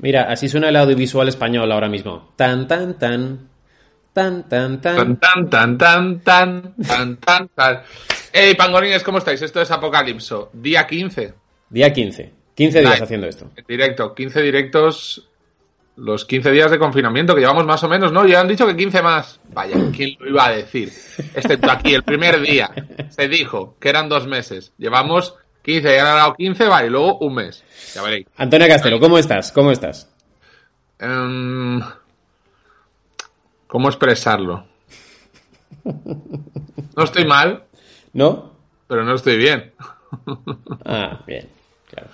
Mira, así suena el audiovisual español ahora mismo. Tan, tan, tan. Tan, tan, tan. Tan, tan, tan, tan, tan, tan, tan, tan. Hey, pangolines, ¿cómo estáis? Esto es Apocalipso. Día 15. Día 15. 15 días haciendo esto. Directo. 15 directos. Los 15 días de confinamiento que llevamos más o menos, ¿no? Ya han dicho que 15 más. Vaya, ¿quién lo iba a decir? Excepto aquí, el primer día. Se dijo que eran dos meses. Llevamos 15, ya han dado 15, vale, y luego un mes. Ya veréis. Antonio Castelo, ¿cómo estás? ¿Cómo estás? Em, ¿Cómo expresarlo? No estoy mal, ¿No? pero no estoy bien. Ah, bien, claro.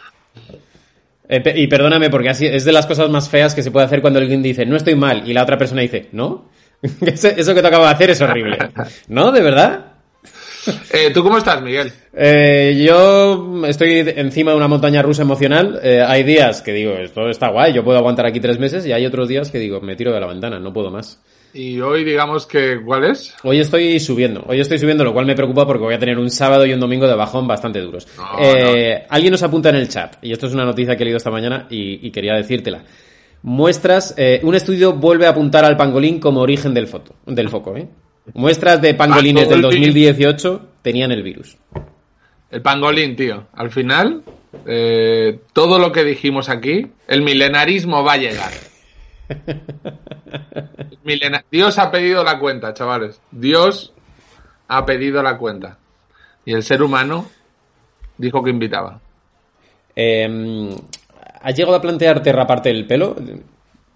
Eh, y perdóname, porque así es de las cosas más feas que se puede hacer cuando alguien dice, no estoy mal, y la otra persona dice, ¿no? Eso que te acabo de hacer es horrible. ¿No? ¿De verdad? Eh, ¿Tú cómo estás, Miguel? Eh, yo estoy encima de una montaña rusa emocional. Eh, hay días que digo, esto está guay, yo puedo aguantar aquí tres meses, y hay otros días que digo, me tiro de la ventana, no puedo más. Y hoy, digamos que, ¿cuál es? Hoy estoy subiendo, hoy estoy subiendo, lo cual me preocupa porque voy a tener un sábado y un domingo de bajón bastante duros. No, Eh, Alguien nos apunta en el chat, y esto es una noticia que he leído esta mañana y, y quería decírtela. Muestras, eh, un estudio vuelve a apuntar al pangolín como origen del, foto, del foco. ¿eh? Muestras de pangolines del Pangolín. 2018 tenían el virus. El pangolín, tío. Al final, eh, todo lo que dijimos aquí, el milenarismo va a llegar. Milena- Dios ha pedido la cuenta, chavales. Dios ha pedido la cuenta. Y el ser humano dijo que invitaba. Eh, ¿Has llegado a plantearte raparte el pelo?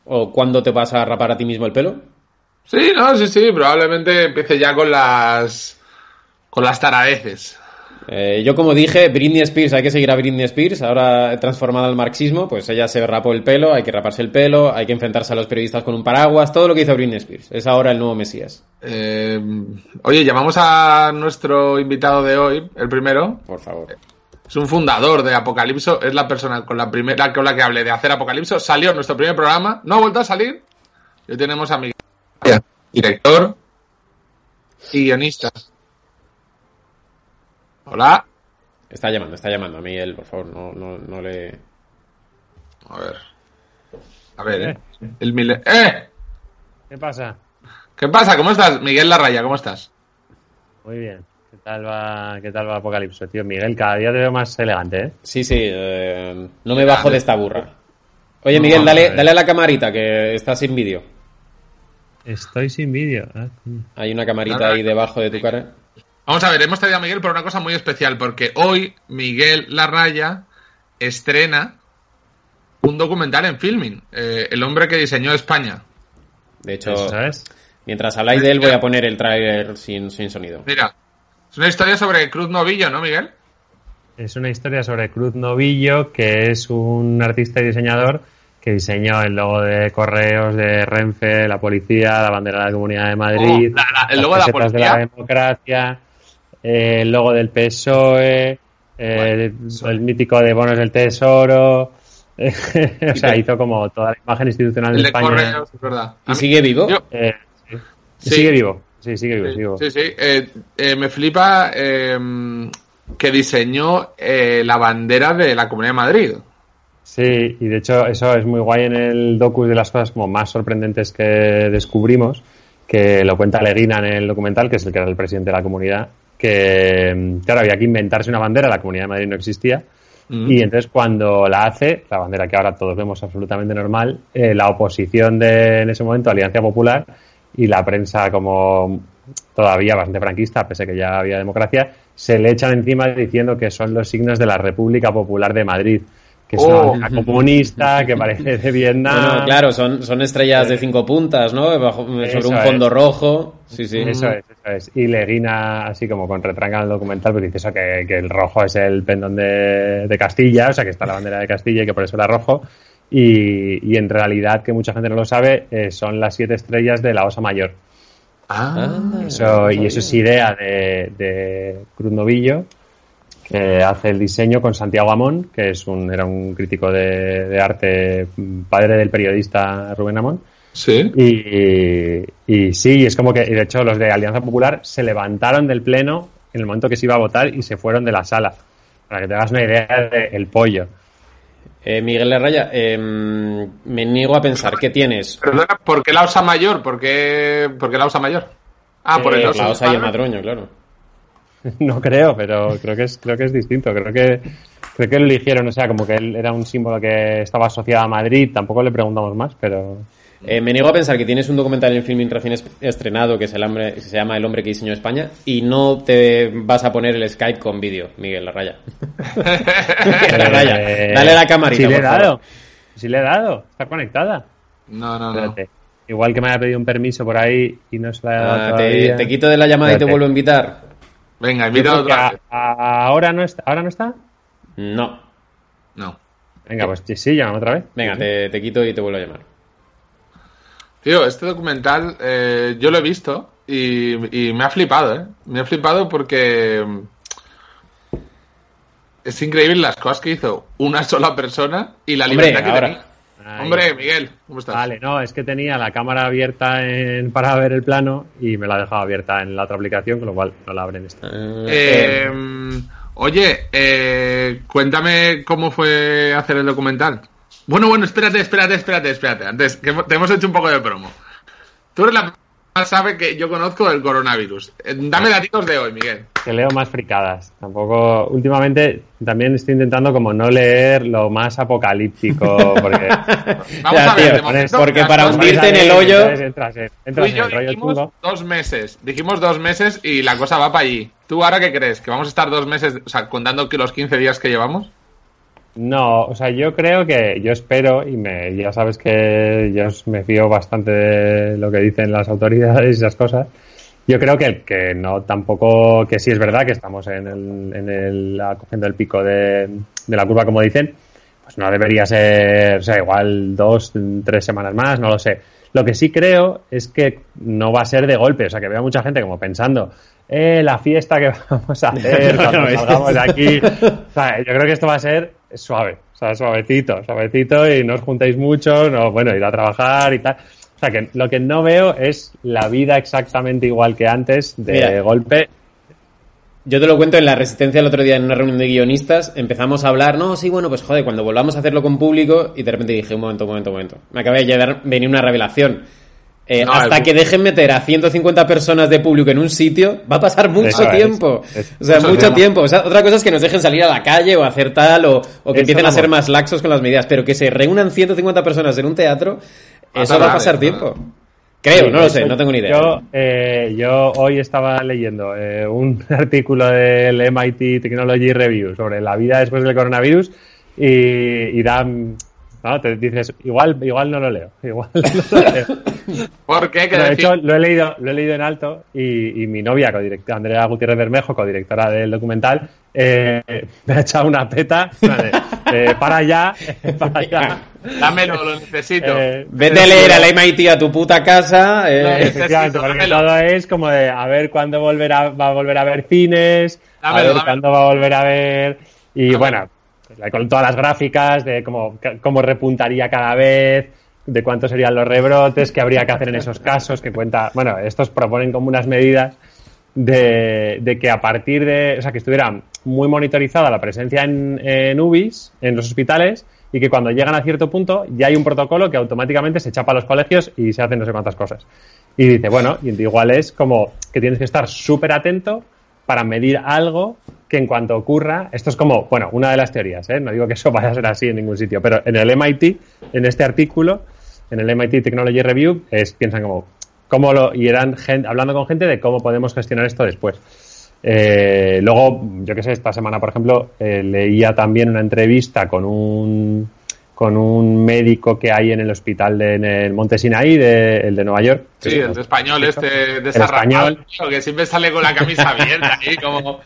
¿O cuándo te vas a rapar a ti mismo el pelo? Sí, no, sí, sí, probablemente empiece ya con las con las taradeces. Eh, yo como dije, Britney Spears, hay que seguir a Britney Spears, ahora transformada al marxismo, pues ella se rapó el pelo, hay que raparse el pelo, hay que enfrentarse a los periodistas con un paraguas, todo lo que hizo Britney Spears. Es ahora el nuevo Mesías, Eh, oye, llamamos a nuestro invitado de hoy, el primero. por favor. Es un fundador de Apocalipso, es la persona con la primera con la que hablé de hacer Apocalipso. Salió en nuestro primer programa, no ha vuelto a salir. Y tenemos a Miguel, director y guionista. Hola. Está llamando, está llamando a Miguel, por favor, no, no, no le... A ver. A ver, ¿eh? El mile- ¡Eh! ¿Qué pasa? ¿Qué pasa? ¿Cómo estás? Miguel Larraya, ¿cómo estás? Muy bien. ¿Qué tal va, qué tal va Apocalipso, tío? Miguel, cada día te veo más elegante, ¿eh? Sí, sí, eh, no me bajo de esta burra. Oye, Miguel, dale, dale a la camarita, que está sin vídeo. Estoy sin vídeo. Ah. Hay una camarita Nada. ahí debajo de tu cara. Vamos a ver, hemos traído a Miguel por una cosa muy especial, porque hoy Miguel Larraya estrena un documental en filming, eh, El hombre que diseñó España. De hecho, mientras habláis de él, voy a poner el tráiler sin, sin sonido. Mira, es una historia sobre Cruz Novillo, ¿no, Miguel? Es una historia sobre Cruz Novillo, que es un artista y diseñador que diseñó el logo de correos de Renfe, la policía, la bandera de la Comunidad de Madrid, Oh, la- la- el las logo de la policía. la democracia, eh, el logo del PSOE, eh, el mítico de bonos del Tesoro. o sea, hizo como toda la imagen institucional de El de España. correos, es verdad. ¿Y sigue vivo? Yo- Eh, sí. Sí. Sigue vivo. Sí, sigue vivo. Sí, sigue vivo. sí, sí. Eh, eh, me flipa eh, que diseñó eh, la bandera de la Comunidad de Madrid. Sí, y de hecho eso es muy guay en el docu de las cosas como más sorprendentes que descubrimos, que lo cuenta Leguina en el documental, que es el que era el presidente de la comunidad, que claro, había que inventarse una bandera, la comunidad de Madrid no existía, Mm. y entonces cuando la hace, la bandera que ahora todos vemos absolutamente normal, eh, la oposición de en ese momento, Alianza Popular, y la prensa como todavía bastante franquista, pese a que ya había democracia, se le echan encima diciendo que son los signos de la República Popular de Madrid, que es Oh. una bandera comunista, que parece de Vietnam. Bueno, claro, son, son estrellas de cinco puntas, ¿no? Bajo- sobre un fondo es. rojo. Sí, sí. Eso es, eso es. Y Leguina, así como con retranca en el documental, pues dice eso, que, que el rojo es el pendón de, de Castilla, o sea, que está la bandera de Castilla y que por eso era rojo. Y, y en realidad, que mucha gente no lo sabe, eh, son las siete estrellas de la Osa Mayor. Ah, Eso, no y eso es idea de, de Cruz Novillo, que hace el diseño con Santiago Amón, que es un, era un crítico de, de arte, padre del periodista Rubén Amón. sí. Y, y sí, es como que, y de hecho, los de Alianza Popular se levantaron del pleno en el momento que se iba a votar y se fueron de la sala. Para que te hagas una idea del pollo. Eh, Miguel Lerraya, eh, me niego a pensar que tienes Perdona, ¿por qué la osa mayor? ¿Por qué, por qué la osa mayor? Ah, por el eh, oso. la osa y el madroño, claro. No creo, pero creo que es, creo que es distinto. Creo que, creo que lo eligieron, o sea, como que él era un símbolo que estaba asociado a Madrid. Tampoco le preguntamos más, pero. Eh, me niego a pensar que tienes un documental en Filming recién es- estrenado que es el hombre, que se llama El hombre que diseñó España y no te vas a poner el Skype con vídeo, Miguel Larraya. Miguel Larraya, Eh, dale la camarita, Sí le he dado. Sí le he dado. Está conectada. No, no, no. Espérate. Igual que me haya pedido un permiso por ahí y no se la he dado Ah, te, todavía. te quito de la llamada y te vuelvo a invitar. Venga, invita otra a- vez. a- ahora no está. ¿Ahora no está? No. No. Venga, pues sí, sí, llámame otra vez. Venga, te, te quito y te vuelvo a llamar. Tío, este documental eh, yo lo he visto y, y me ha flipado, ¿eh? Me ha flipado porque mm, es increíble las cosas que hizo una sola persona y la Hombre, libertad que ahora. tenía. Ahí. Hombre, Miguel, ¿cómo estás? Vale, no, es que tenía la cámara abierta en- para ver el plano y me la dejaba abierta en la otra aplicación, con lo cual no la abren esta. Eh, Eh, oye, eh, cuéntame cómo fue hacer el documental. Bueno, bueno, espérate, espérate, espérate, espérate. Antes, que te hemos hecho un poco de promo. Tú eres la más sabe que yo conozco del coronavirus. Eh, Dame datitos de hoy, Miguel. Que leo más fricadas. Tampoco, últimamente también estoy intentando como no leer lo más apocalíptico, porque... Vamos a ver, tío, momento, porque para hundirte en el hoyo- entras entras y en el rollo dijimos chungo. dos meses. Dijimos dos meses y la cosa va para allí. ¿Tú ahora qué crees? ¿Que vamos a estar dos meses, o sea, contando que los 15 días que llevamos? No, o sea, yo creo que, yo espero, y me, ya sabes que yo me fío bastante de lo que dicen las autoridades y esas cosas. Yo creo que, que no tampoco, que sí es verdad que estamos en el, en el, cogiendo el pico de, de la curva, como dicen, pues no debería ser, o sea, igual dos, tres semanas más, no lo sé. Lo que sí creo es que no va a ser de golpe, o sea, que veo mucha gente como pensando, eh, la fiesta que vamos a hacer cuando salgamos de aquí. O sea, yo creo que esto va a ser suave, o sea, suavecito, suavecito y no os juntéis mucho, no, bueno, ir a trabajar y tal. O sea, que lo que no veo es la vida exactamente igual que antes, de Mira. golpe. Yo te lo cuento en la Resistencia el otro día en una reunión de guionistas. Empezamos a hablar, no, sí, bueno, pues joder, cuando volvamos a hacerlo con público. Y de repente dije, un momento, un momento, un momento. Me acaba de llegar, venir una revelación. Eh, No, hasta el- que dejen meter a 150 personas de público en un sitio, va a pasar mucho es, tiempo. es- o sea, mucho tiempo. O sea, otra cosa es que nos dejen salir a la calle o hacer tal, o, o que empiecen a ser más laxos con las medidas. Pero que se reúnan 150 personas en un teatro, Va a eso va a pasar tiempo. Creo, Sí, no lo sé, no tengo ni idea. Yo, eh, yo hoy estaba leyendo eh, un artículo del MIT Technology Review sobre la vida después del coronavirus y, y da, no, te dices, igual, igual no lo leo, igual no lo leo. ¿Por qué? ¿Qué Pero de decir? hecho, lo he leído, lo he leído en alto y, y mi novia, codirectora, Andrea Gutiérrez Bermejo, codirectora del documental, eh, me ha echado una peta. eh, para allá, para allá. Dámelo, lo necesito. Eh, Vete a leer al MIT a tu puta casa. eh, No, Efectivamente, porque todo es como de a ver cuándo volverá, va a volver a ver cines, a Dámelo, ver dámelo. cuándo va a volver a ver. Y Dámelo. bueno, con todas las gráficas de cómo, cómo repuntaría cada vez, de cuántos serían los rebrotes, qué habría que hacer en esos casos, que cuenta. Bueno, estos proponen como unas medidas de, de que a partir de. O sea, que estuviera muy monitorizada la presencia en, en UBIs, en los hospitales, y que cuando llegan a cierto punto ya hay un protocolo que automáticamente se chapa a los colegios y se hacen no sé cuántas cosas. Y dice, bueno, igual es como que tienes que estar súper atento para medir algo que en cuanto ocurra, esto es como, bueno, una de las teorías, ¿eh? no digo que eso vaya a ser así en ningún sitio, pero en el MIT, en este artículo, en el MIT Technology Review, es, piensan como, cómo lo, y eran gen- hablando con gente de cómo podemos gestionar esto después. Eh, luego, yo qué sé, esta semana, por ejemplo, eh, leía también una entrevista con un con un médico que hay en el hospital de, en el Monte Sinaí, de, el de Nueva York. Sí, el de español este, de El español. que siempre sale con la camisa abierta ahí, como...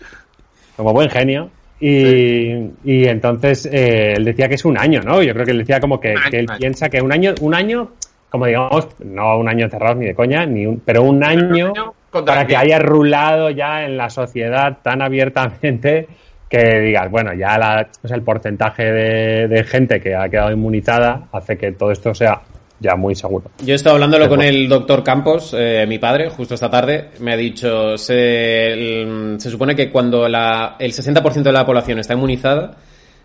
como buen genio. Y, y entonces eh, él decía que es un año, ¿no? Yo creo que él decía como que, él piensa que un año, un año, como digamos, no un año cerrado ni de coña, ni un, pero un año para que haya rulado ya en la sociedad tan abiertamente que digas, bueno, ya la, el porcentaje de, de gente que ha quedado inmunizada hace que todo esto sea ya muy seguro. Yo he estado hablándolo con el doctor Campos, eh, mi padre, justo esta tarde. Me ha dicho, se, el- se supone que cuando la, el 60% de la población está inmunizada,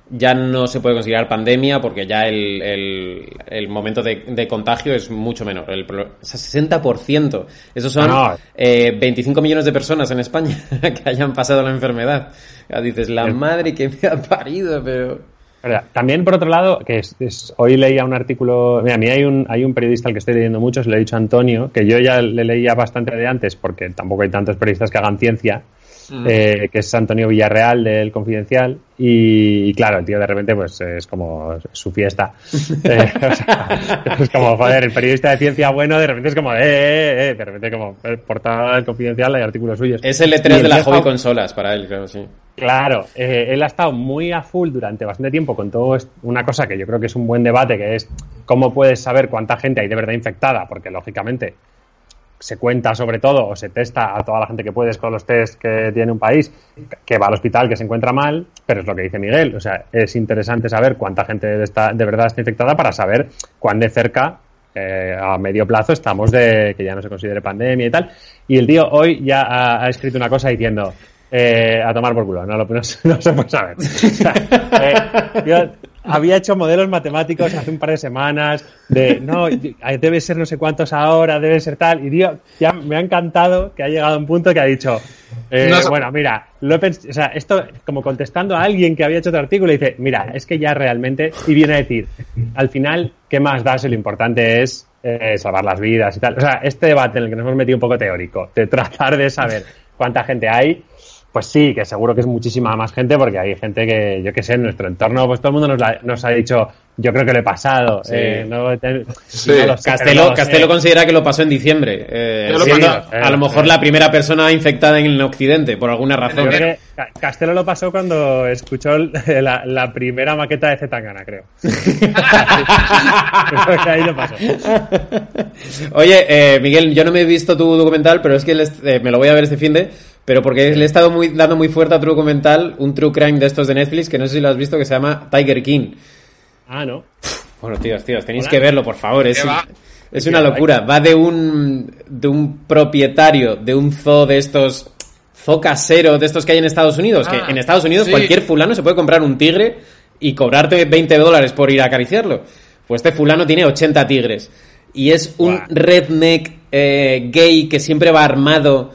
ya no se puede considerar pandemia porque ya el, el, el momento de, de contagio es mucho menor. El, o sea, 60%. Esos son No, no. eh, 25 millones de personas en España que hayan pasado la enfermedad. Ya dices, la madre que me ha parido, pero... Verdad. También, por otro lado, que es, es- hoy leía un artículo. Mira, a mí hay un, hay un periodista al que estoy leyendo mucho, se lo he dicho a Antonio, que yo ya le leía bastante de antes, porque tampoco hay tantos periodistas que hagan ciencia, eh, que es Antonio Villarreal del Confidencial. Y, y claro, el tío de repente, pues es como su fiesta. Eh, o sea, es como, joder, el periodista de ciencia bueno, de repente es como, eh, eh, eh, de repente, como, eh, portada del Confidencial hay artículos suyos. Es el Y E3 de la hobby consolas para él, creo, sí. Claro, eh, él ha estado muy a full durante bastante tiempo con todo una cosa que yo creo que es un buen debate, que es cómo puedes saber cuánta gente hay de verdad infectada, porque lógicamente se cuenta sobre todo o se testa a toda la gente que puedes con los test que tiene un país que va al hospital, que se encuentra mal, pero es lo que dice Miguel, o sea, es interesante saber cuánta gente está, de verdad está infectada para saber cuán de cerca eh, a medio plazo estamos de que ya no se considere pandemia y tal. Y el tío hoy ya ha escrito una cosa diciendo eh, a tomar por culo, no, lo- no no se puede saber. O sea, eh, yo había hecho modelos matemáticos hace un par de semanas de no, debe ser no sé cuántos ahora, debe ser tal. Y tío, ya me ha encantado que ha llegado a un punto que ha dicho, eh, No bueno, mira, lo o sea, esto como contestando a alguien que había hecho otro artículo, y dice, mira, es que ya realmente, y viene a decir, al final, ¿qué más da si lo importante es eh, salvar las vidas y tal? O sea, este debate en el que nos hemos metido un poco teórico, de tratar de saber cuánta gente hay, pues sí, que seguro que es muchísima más gente, porque hay gente que, yo qué sé, en nuestro entorno, pues todo el mundo nos, la- nos ha dicho, yo creo que lo he pasado. Sí. eh, no, te- Sí. no Castelo, considera que lo pasó en diciembre. eh, lo siendo a lo mejor Sí. la primera persona infectada en el occidente, por alguna razón. que Castelo lo pasó cuando escuchó la, la primera maqueta de Zetangana, creo. Creo que ahí lo pasó. Oye, eh, Miguel, yo no me he visto tu documental, pero es que eh, me lo voy a ver este fin de. Pero porque le he estado muy, dando muy fuerte a tu documental, un true crime de estos de Netflix, que no sé si lo has visto, que se llama Tiger King. Ah, ¿no? Bueno, tíos, tíos, tenéis Hola. que verlo, por favor. Es, es una locura. Va de un, de un propietario de un zoo de estos, zoo casero de estos que hay en Estados Unidos. Ah, que en Estados Unidos sí. cualquier fulano se puede comprar un tigre y cobrarte 20 dólares por ir a acariciarlo. Pues este fulano tiene 80 tigres. Y es un redneck eh, gay que siempre va armado.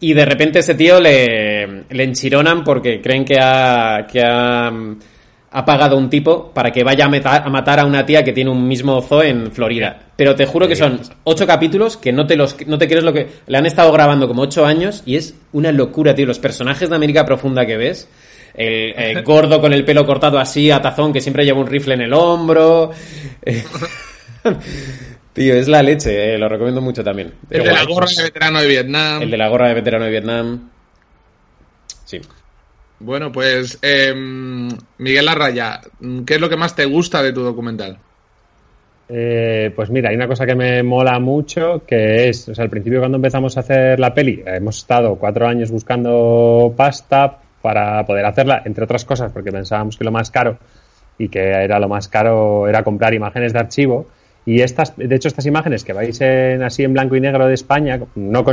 Y de repente ese tío le, le enchironan porque creen que ha, que ha, ha pagado un tipo para que vaya a, meta- a matar a una tía que tiene un mismo zoo en Florida. Pero te juro que son ocho capítulos que no te los no te crees lo que le han estado grabando como ocho años y es una locura, tío. Los personajes de América Profunda que ves. El eh, gordo con el pelo cortado así, a tazón, que siempre lleva un rifle en el hombro. Tío, es la leche, eh, lo recomiendo mucho también. El de la gorra de veterano de Vietnam. El de la gorra de veterano de Vietnam. Sí. Bueno, pues eh, Miguel Larraya, ¿qué es lo que más te gusta de tu documental? Eh, pues mira, hay una cosa que me mola mucho, que es, o sea, al principio cuando empezamos a hacer la peli, hemos estado cuatro años buscando pasta para poder hacerla, entre otras cosas, porque pensábamos que lo más caro y que era lo más caro era comprar imágenes de archivo. Y estas, de hecho, estas imágenes que vais en, así en blanco y negro de España, no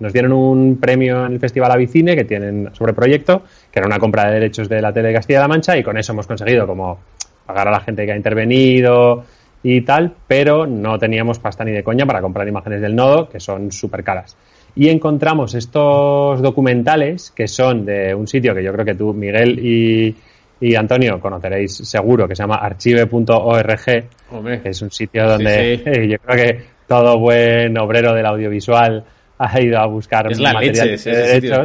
nos dieron un premio en el Festival Avicine que tienen sobre proyecto, que era una compra de derechos de la tele de Castilla-La Mancha, y con eso hemos conseguido como pagar a la gente que ha intervenido y tal, pero no teníamos pasta ni de coña para comprar imágenes del nodo, que son súper caras. Y encontramos estos documentales que son de un sitio que yo creo que tú, Miguel y, y Antonio, conoceréis seguro, que se llama archive.org, que es un sitio donde sí. eh, yo creo que todo buen obrero del audiovisual ha ido a buscar Es la material leche, de sitio.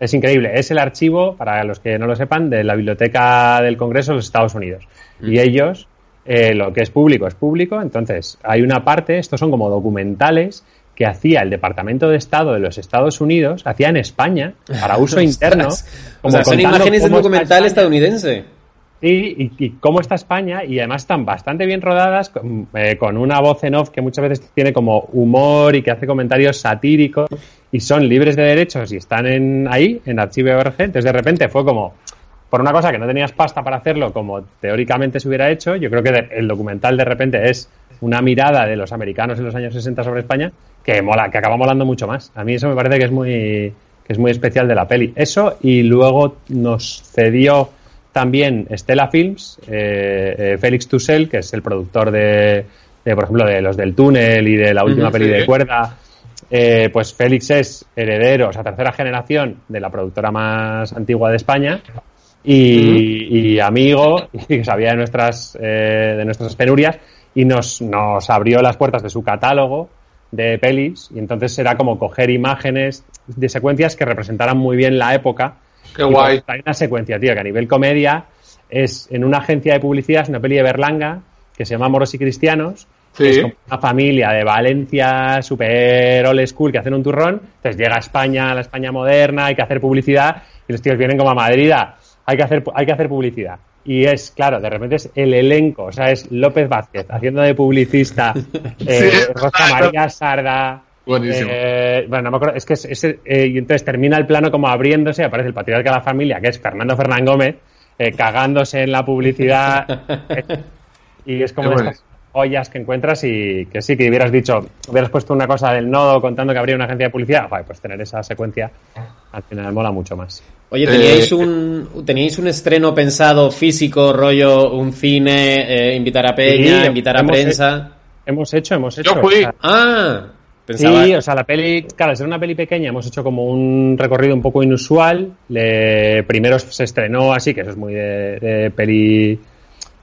Es increíble. Es el archivo, para los que no lo sepan, de la Biblioteca del Congreso de los Estados Unidos. Y ellos, eh, lo que es público es público. Entonces, hay una parte, estos son como documentales que hacía el Departamento de Estado de los Estados Unidos, hacía en España, para uso interno. Ostras. O como sea, son imágenes de está documental estadounidense. Sí, y, y cómo está España, y además están bastante bien rodadas, con, eh, con una voz en off que muchas veces tiene como humor y que hace comentarios satíricos, y son libres de derechos y están en, ahí, en Archive.org. Entonces, de repente fue como, por una cosa que no tenías pasta para hacerlo, como teóricamente se hubiera hecho, yo creo que el documental de repente es una mirada de los americanos en los años 60 sobre España que mola, que acaba molando mucho más. A mí eso me parece que es muy, que es muy especial de la peli. Eso, y luego nos cedió también Stella Films, eh, eh, Félix Tussell, que es el productor de, de, por ejemplo, de los del túnel y de la última peli sí. de cuerda. Eh, pues Félix es heredero, o sea, tercera generación de la productora más antigua de España y, y amigo y que sabía de nuestras, de nuestras penurias y nos, nos abrió las puertas de su catálogo de pelis y entonces era como coger imágenes de secuencias que representaran muy bien la época. Qué Y guay. pues, Hay una secuencia, tío, que a nivel comedia es en una agencia de publicidad, es una peli de Berlanga que se llama Moros y Cristianos. que Sí. Es como una familia de Valencia, super old school, que hacen un turrón. Entonces llega a España, la España moderna, hay que hacer publicidad. Y los tíos vienen como a Madrid, a, hay que hacer, hay que hacer publicidad. Y es, claro, de repente es el elenco, o sea, es López Vázquez haciendo de publicista, eh, Sí, Rosa claro. María Sarda. Buenísimo. eh, bueno, no me acuerdo, es que es, es, eh, y entonces termina el plano como abriéndose, aparece el patriarca de la familia, que es Fernando Fernán Gómez, eh, cagándose en la publicidad. y es como de estas joyas que encuentras y que sí, que hubieras dicho, hubieras puesto una cosa del nodo contando que habría una agencia de publicidad, joder, pues tener esa secuencia al final mola mucho más. Oye, Eh, ¿teníais, un, ¿teníais un estreno pensado físico, rollo, un cine, eh, invitar a Peña, Sí, invitar a prensa? Hemos hecho, hemos hecho. Yo fui. o sea, Ah, pensaba... Sí, o sea, la peli, claro, al ser una peli pequeña, hemos hecho como un recorrido un poco inusual. Le- primero se estrenó así, que eso es muy de, de peli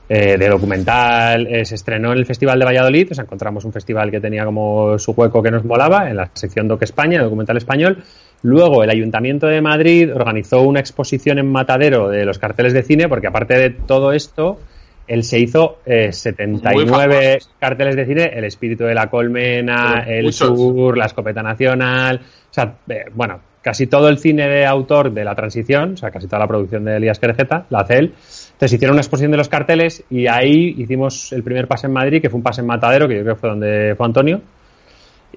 eh, de documental. eh, se estrenó en el Festival de Valladolid, o sea, encontramos un festival que tenía como su hueco que nos molaba, en la sección Doc España, documental español. Luego el Ayuntamiento de Madrid organizó una exposición en Matadero de los carteles de cine, porque aparte de todo esto, él se hizo eh, Muy 79 famoso. carteles de cine, El espíritu de la colmena, El sur, La escopeta nacional, o sea, eh, bueno, casi todo el cine de autor de la transición, o sea, casi toda la producción de Elías Querejeta, la hace él. Entonces hicieron una exposición de los carteles y ahí hicimos el primer pase en Madrid, que fue un pase en Matadero, que yo creo que fue donde fue Antonio.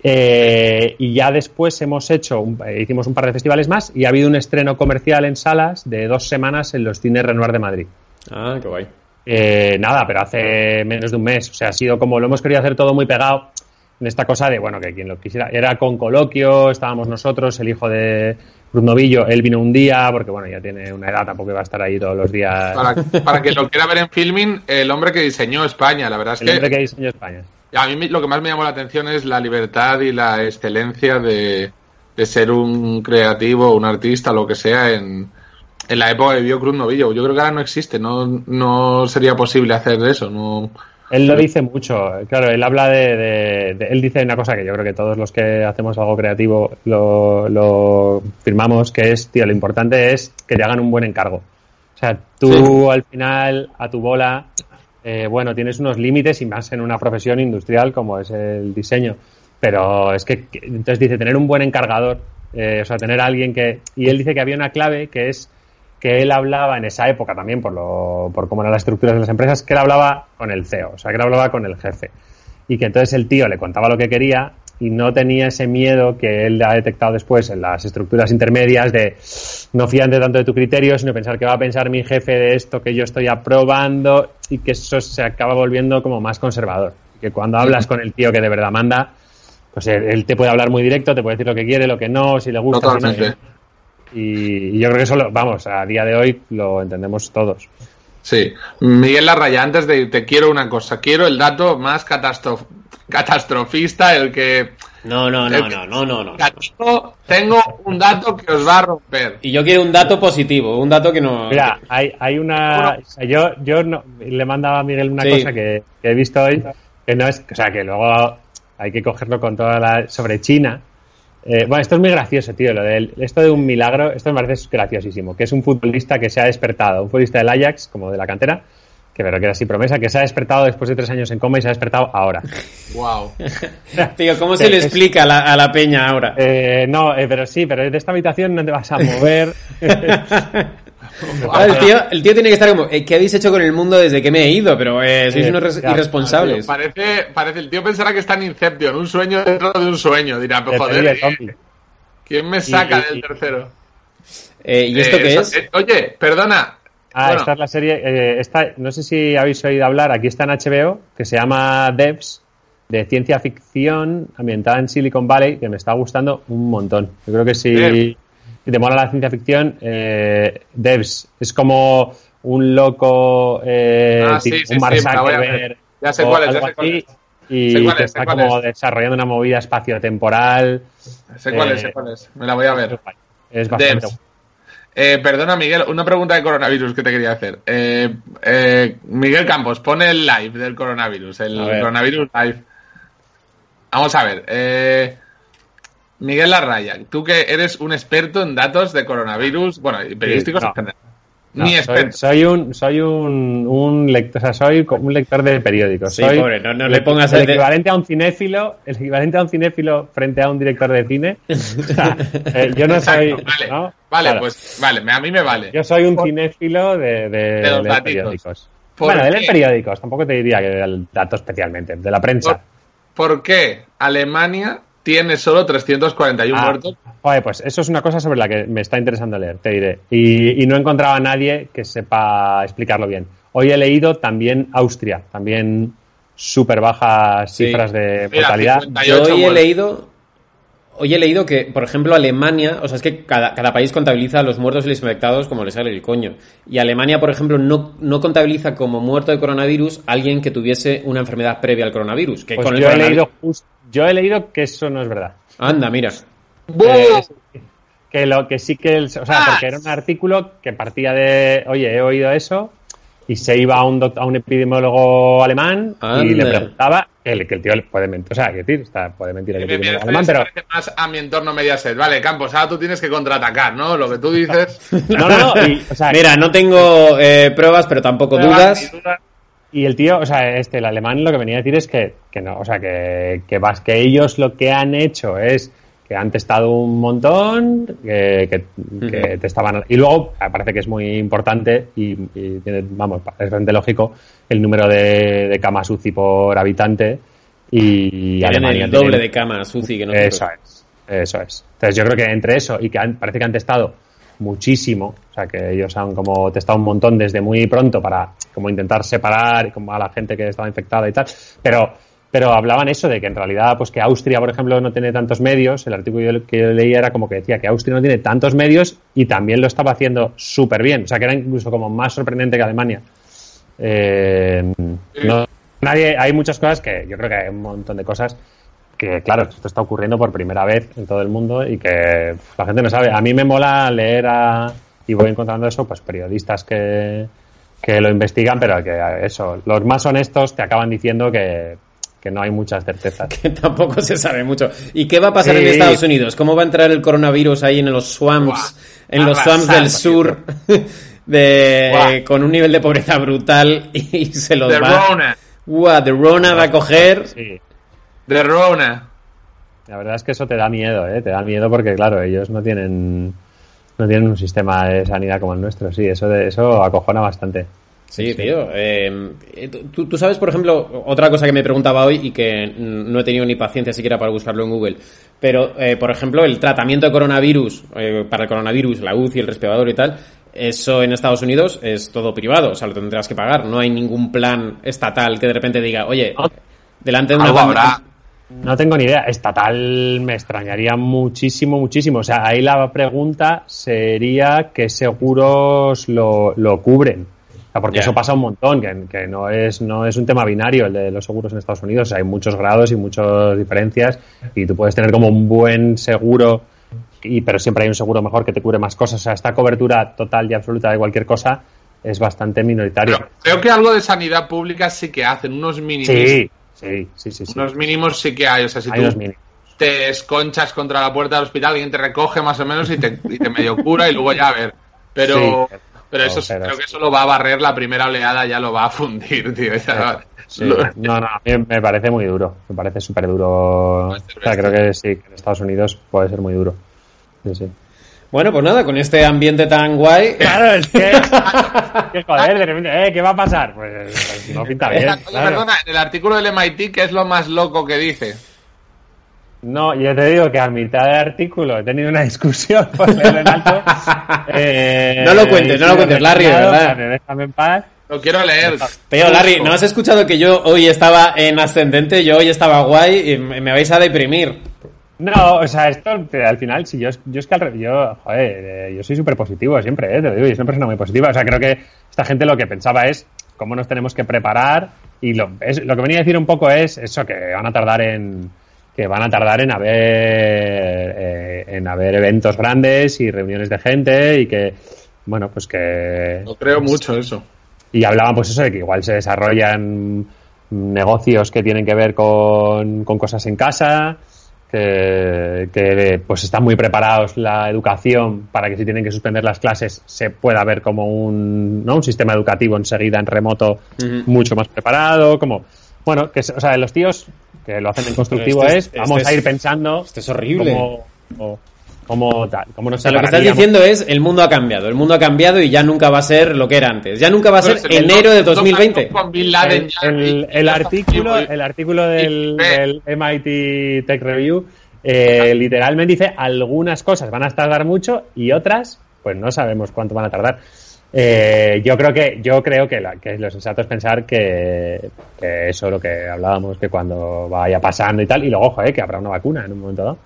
Eh, y ya después hemos hecho, un- eh, hicimos un par de festivales más y ha habido un estreno comercial en salas de dos semanas en los cines Renoir de Madrid. Ah, qué guay. Eh, nada, pero hace menos de un mes. O sea, ha sido como lo hemos querido hacer todo muy pegado en esta cosa de, bueno, que quien lo quisiera. Era con coloquio, estábamos nosotros, el hijo de Cruz Novillo, él vino un día, porque bueno, ya tiene una edad, tampoco iba a estar ahí todos los días. Para, para que lo quiera ver en filming, el hombre que diseñó España, la verdad es El hombre que que diseñó España. a mí lo que más me llamó la atención es la libertad y la excelencia de, de ser un creativo, un artista, lo que sea, en, en la época que vivió Cruz Novillo. Yo creo que ahora no existe, no, no sería posible hacer eso. No, Él lo dice mucho, claro, él habla de, de- de- Él dice una cosa que yo creo que todos los que hacemos algo creativo lo, lo firmamos, que es, tío, lo importante es que te hagan un buen encargo. O sea, tú al final, a tu bola, eh, bueno, tienes unos límites y más en una profesión industrial como es el diseño. Pero es que, que- entonces dice, tener un buen encargador, eh, o sea, tener a alguien que... Y él dice que había una clave que es que él hablaba en esa época también, por, lo, por cómo eran las estructuras de las empresas, que él hablaba con el CEO, o sea, que él hablaba con el jefe. Y que entonces el tío le contaba lo que quería y no tenía ese miedo que él ha detectado después en las estructuras intermedias de no fiarte tanto de tu criterio, sino pensar que va a pensar mi jefe de esto que yo estoy aprobando y que eso se acaba volviendo como más conservador. Que cuando hablas con el tío que de verdad manda, pues él, él te puede hablar muy directo, te puede decir lo que quiere, lo que no, si le gusta. si no. Y, y yo creo que eso, lo, vamos, a día de hoy lo entendemos todos. Sí. Miguel Larraya, antes de te quiero una cosa, quiero el dato más catastro- catastrofista, el que... No, no, no, no, no, no, no. Tengo, tengo un dato que os va a romper. Y yo quiero un dato positivo, un dato que no... Mira, hay, hay una. o sea, yo yo no- le mandaba a Miguel una Sí. cosa que, que he visto hoy, que no es. O sea, que luego hay que cogerlo con toda la. sobre China. Eh, bueno, esto es muy gracioso, tío. Lo de, esto de un milagro, esto me parece graciosísimo. Que es un futbolista que se ha despertado, un futbolista del Ajax, como de la cantera, que pero que era así promesa, que se ha despertado después de tres años en coma y se ha despertado ahora. Wow. Tío, ¿cómo se le Es- explica a la, a la peña ahora? Eh, no, eh, pero sí, pero de esta habitación no te vas a mover. Ah, el, tío, el tío tiene que estar como, eh, ¿qué habéis hecho con el mundo desde que me he ido? Pero eh, sois Eh, unos ya, irresponsables. Parece, parece, el tío pensará que está en Inception, un sueño dentro de un sueño. Dirá, pero de joder, ¿eh? ¿quién me saca Y- del tercero? Eh, ¿Y esto Eh, qué eso- es? eh, oye, perdona. Ah, Bueno, esta es la serie. eh, esta, no sé si habéis oído hablar, aquí está en HBO, que se llama Devs, de ciencia ficción ambientada en Silicon Valley, que me está gustando un montón. Yo creo que si, Devs. Si te mola la ciencia ficción, eh, Devs es como un loco, eh, Ah, sí, sí, un Mark sí. Zuckerberg Ya sé cuál es, ya algo sé cuál así, es. Y Sé cuál que es, sé está cuál como es. desarrollando una movida espaciotemporal. sé cuál es, eh, sé cuál es. Me la voy a ver. Es bastante. Eh, perdona, Miguel, una pregunta de coronavirus que te quería hacer. Eh, eh, Miguel Campos, pone el live del coronavirus, el coronavirus live. Vamos a ver. Miguel Larraya, tú que eres un experto en datos de coronavirus, bueno, y periodísticos no. en general. No, Ni soy, experto. soy un soy un, un lector, o sea, soy un lector de periódicos. Sí, soy pobre, no- no el- le pongas el el de- equivalente a un cinéfilo, el equivalente a un cinéfilo frente a un director de cine. O sea, eh, yo no Exacto, soy, vale, ¿no? vale Claro. pues vale, a mí me vale. yo soy un cinéfilo de, de, De los periódicos. ¿Por Bueno, de leer periódicos, tampoco te diría que del dato especialmente, de la prensa. ¿Por, por qué Alemania tiene solo 341 Ah, muertos? joder, pues eso es una cosa sobre la que me está interesando leer, te diré. Y, y no he encontrado a nadie que sepa explicarlo bien. Hoy he leído también Austria, también súper bajas Sí. cifras de Mira, mortalidad. 50. Yo hoy he leído. Hoy he leído que, por ejemplo, Alemania, o sea, es que cada, cada país contabiliza los muertos y los infectados como le sale el coño. Y Alemania, por ejemplo, no, no contabiliza como muerto de coronavirus a alguien que tuviese una enfermedad previa al coronavirus. Que Pues con el yo, he leído just- yo he leído que eso no es verdad. Anda, mira. Eh, que lo que sí que el- o sea Ah. porque era un artículo que partía de oye he oído eso y se iba a un doc- a un epidemiólogo alemán y le preguntaba que el, que el tío le puede mentir o sea que decir está, puede mentir el epidemiólogo esto alemán pero más a mi entorno Mediaset. Vale, Campos, ahora tú tienes que contraatacar, ¿no? Lo que tú dices. no no, no y, o sea, Mira, no tengo eh, pruebas, pero tampoco dudas. Ni dudas. Y el tío o sea este el alemán lo que venía a decir es que, que no o sea que que vas que ellos lo que han hecho es que han testado un montón, que, que, que testaban. Y luego, me parece que es muy importante y, y tiene, vamos, es bastante lógico el número de, de camas UCI por habitante. Y Tienen Alemania el doble tiene- de camas UCI que nosotros. Eso es, eso es. Entonces, yo creo que entre eso y que han- parece que han testado muchísimo, o sea, que ellos han como testado un montón desde muy pronto para como intentar separar como a la gente que estaba infectada y tal, pero pero hablaban eso de que en realidad pues que Austria por ejemplo no tiene tantos medios. El artículo que yo leía era como que decía que Austria no tiene tantos medios y también lo estaba haciendo súper bien o sea que era incluso como más sorprendente que Alemania. Eh, no, nadie hay muchas cosas que yo creo que hay un montón de cosas que claro, esto está ocurriendo por primera vez en todo el mundo y que la gente no sabe. A mí me mola leer a, y voy encontrando eso, pues periodistas que, que lo investigan, pero que eso, los más honestos te acaban diciendo que, que no hay muchas certezas. Que tampoco se sabe mucho. ¿Y qué va a pasar en. Estados Unidos? ¿Cómo va a entrar el coronavirus ahí en los swamps, Buah, en los swamps del sur, de, con un nivel de pobreza brutal y se los De va... Rona. Buah, The Rona va a coger... Sí, De Rona. la verdad es que eso te da miedo, ¿eh? Te da miedo porque, claro, ellos no tienen no tienen un sistema de sanidad como el nuestro, sí, eso de, eso acojona bastante. Sí, tío. eh, tú, tú sabes, por ejemplo, otra cosa que me preguntaba hoy y que no he tenido ni paciencia siquiera para buscarlo en Google. Pero, eh, por ejemplo, el tratamiento de coronavirus, eh, para el coronavirus, la UCI, el respirador y tal, eso en Estados Unidos es todo privado, o sea, lo tendrás que pagar. No hay ningún plan estatal que de repente diga, oye, No. delante de una Algo pand- habrá. No tengo ni idea. Estatal me extrañaría muchísimo, muchísimo. O sea, ahí la pregunta sería qué seguros lo, lo cubren. O sea, porque eso pasa un montón, que, que no es no es un tema binario el de los seguros en Estados Unidos. O sea, hay muchos grados y muchas diferencias y tú puedes tener como un buen seguro, y, pero siempre hay un seguro mejor que te cubre más cosas. O sea, esta cobertura total y absoluta de cualquier cosa es bastante minoritaria. Pero creo que algo de sanidad pública sí que hacen, unos mínimos. Sí, sí, sí, sí. sí. Unos mínimos sí que hay. O sea, si Hay tú te esconchas contra la puerta del hospital, alguien te recoge más o menos y te, y te medio cura y luego ya a ver. Pero, Sí, pero eso pero creo sí. que eso lo va a barrer la primera oleada, ya lo va a fundir, tío. Ya- Sí, lo- no, no, a mí me parece muy duro. Me parece súper duro. O sea, creo que sí, que en Estados Unidos puede ser muy duro. Sí, sí. Bueno, pues nada, con este ambiente tan guay. Claro, es que. que joder, de repente, ¿eh? ¿Qué va a pasar? Pues, pues no pinta bien. Oye, claro. perdona, en el artículo del MIT, ¿qué es lo más loco que dice? No, yo te digo que a mitad del artículo he tenido una discusión por leerlo en alto. Eh, No lo cuentes, no lo cuentes, Larry, de verdad. vale, Déjame en paz. Lo quiero leer. Pero Larry, ¿no has escuchado que yo hoy estaba en ascendente? Yo hoy estaba guay y me vais a deprimir. No, o sea, esto al final, si yo, yo es que al yo, joder, eh, yo soy súper positivo siempre, eh, te lo digo, yo soy una persona muy positiva. O sea, creo que esta gente lo que pensaba es cómo nos tenemos que preparar y lo, es- lo que venía a decir un poco es eso, que van a tardar en que van a tardar en haber eh, en haber eventos grandes y reuniones de gente y que bueno pues que Lo creo mucho eso. y hablaban pues eso de que igual se desarrollan negocios que tienen que ver con, con cosas en casa, que, que, pues están muy preparados la educación para que si tienen que suspender las clases se pueda ver como un, ¿no? un sistema educativo enseguida en remoto mucho más preparado, como bueno, que o sea, los tíos que lo hacen en constructivo Este es- es, este vamos a ir pensando este es horrible. cómo, cómo tal, cómo nos O sea, lo que estás diciendo es el mundo ha cambiado. El mundo ha cambiado y ya nunca va a ser lo que era antes. Ya nunca va a ser se enero de nota- 2020. Con Bin Laden el, el- el artículo, el artículo del, MIT Tech Review eh, literalmente dice algunas cosas van a tardar mucho y otras pues no sabemos cuánto van a tardar. Eh, yo creo que yo creo que, la- que lo sensato es pensar que, que eso lo que hablábamos que cuando vaya pasando y tal y luego ojo, eh, que habrá una vacuna en un momento dado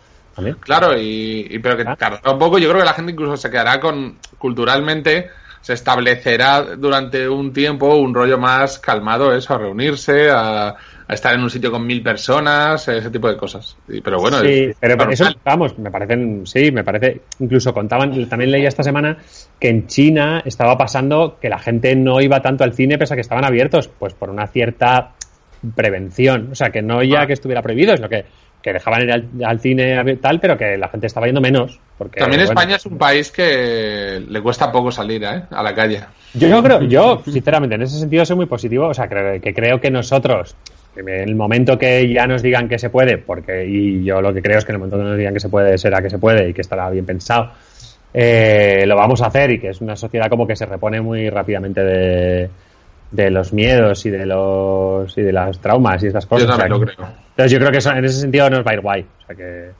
Claro, y, y- pero que Ah. tardará un poco. Yo creo que la gente incluso se quedará con. Culturalmente, se establecerá durante un tiempo un rollo más calmado, eso, a reunirse, a, a estar en un sitio con mil personas, ese tipo de cosas. Y- pero bueno, sí, es- pero normal. eso, vamos, me parecen, sí, me parece, incluso contaban, también leía esta semana que en China estaba pasando que la gente no iba tanto al cine pese a que estaban abiertos, pues por una cierta prevención, o sea, que no ya Ah. que estuviera prohibido, sino que, que dejaban ir al, al cine tal, pero que la gente estaba yendo menos. Porque, También bueno, España es un país que le cuesta poco salir ¿eh? a la calle. Yo no creo, yo, sinceramente, en ese sentido soy muy positivo. O sea, creo, que creo que nosotros, en el momento que ya nos digan que se puede, porque, y yo lo que creo es que en el momento que nos digan que se puede, será que se puede y que estará bien pensado, eh, lo vamos a hacer y que es una sociedad como que se repone muy rápidamente de, de los miedos y de los y de las traumas y estas cosas. Yo O sea, también lo creo. Entonces yo creo que eso, en ese sentido nos va a ir guay. O sea que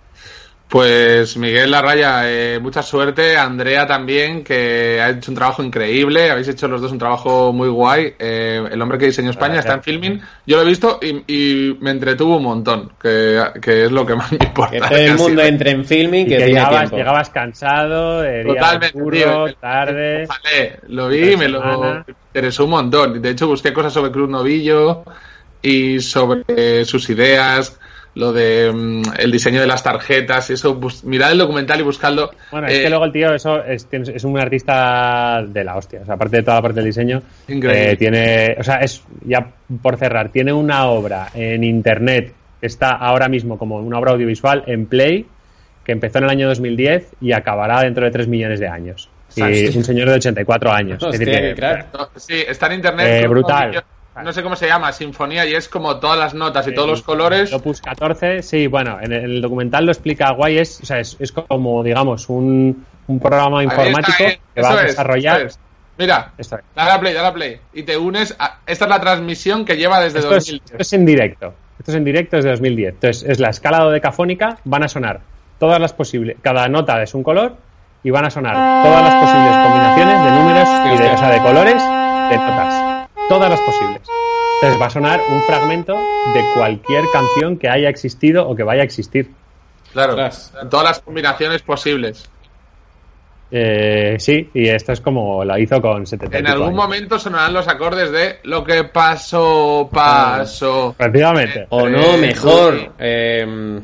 Pues Miguel Larraya, eh, mucha suerte. Andrea también, que ha hecho un trabajo increíble. Habéis hecho los dos un trabajo muy guay. Eh, el hombre que diseñó España está en filming. Yo lo he visto y, y me entretuvo un montón, que, que es lo que más me importa. Que todo el mundo entre en filming, y que llegabas, llegabas cansado, de Totalmente, curro, tío. tarde. Vale, lo vi, me lo semana. interesó un montón. De hecho, busqué cosas sobre Cruz Novillo y sobre eh, sus ideas, lo de mm, el diseño de las tarjetas y eso. Bus- mirad el documental y buscadlo. Bueno, es Eh, que luego el tío eso es, es un artista de la hostia. O sea, aparte de toda la parte del diseño, Increíble. eh, tiene, o sea, es ya por cerrar, tiene una obra en internet que está ahora mismo como una obra audiovisual en Play que empezó en el año 2010 y acabará dentro de 3 millones de años. Y un señor de 84 años. Es Hostia, decir, que- qué crack. No, Sí, está en internet. Eh, brutal. No sé cómo se llama, Sinfonía, y es como todas las notas y todos los colores. Opus 14, sí, bueno, en el, en el documental lo explica guay, es, o sea, es, es como, digamos, un, un programa informático está, que va a es, desarrollar. es. Mira, es. dale a play, dale a play. Y te unes a... Esta es la transmisión que lleva desde Esto es, 2010. esto es en directo. Esto es en directo desde 2010. Entonces, es la escala dodecafónica, van a sonar todas las posibles, cada nota es un color y van a sonar todas las posibles combinaciones de números y de, o sea, de colores de notas. Todas las posibles. Entonces va a sonar un fragmento de cualquier canción que haya existido o que vaya a existir. Claro, todas las combinaciones posibles. Eh, sí, y esto es como la hizo con 70 y En algún años. momento sonarán los acordes de lo que pasó, pasó. Efectivamente. O Eh, no, mejor. sí. eh,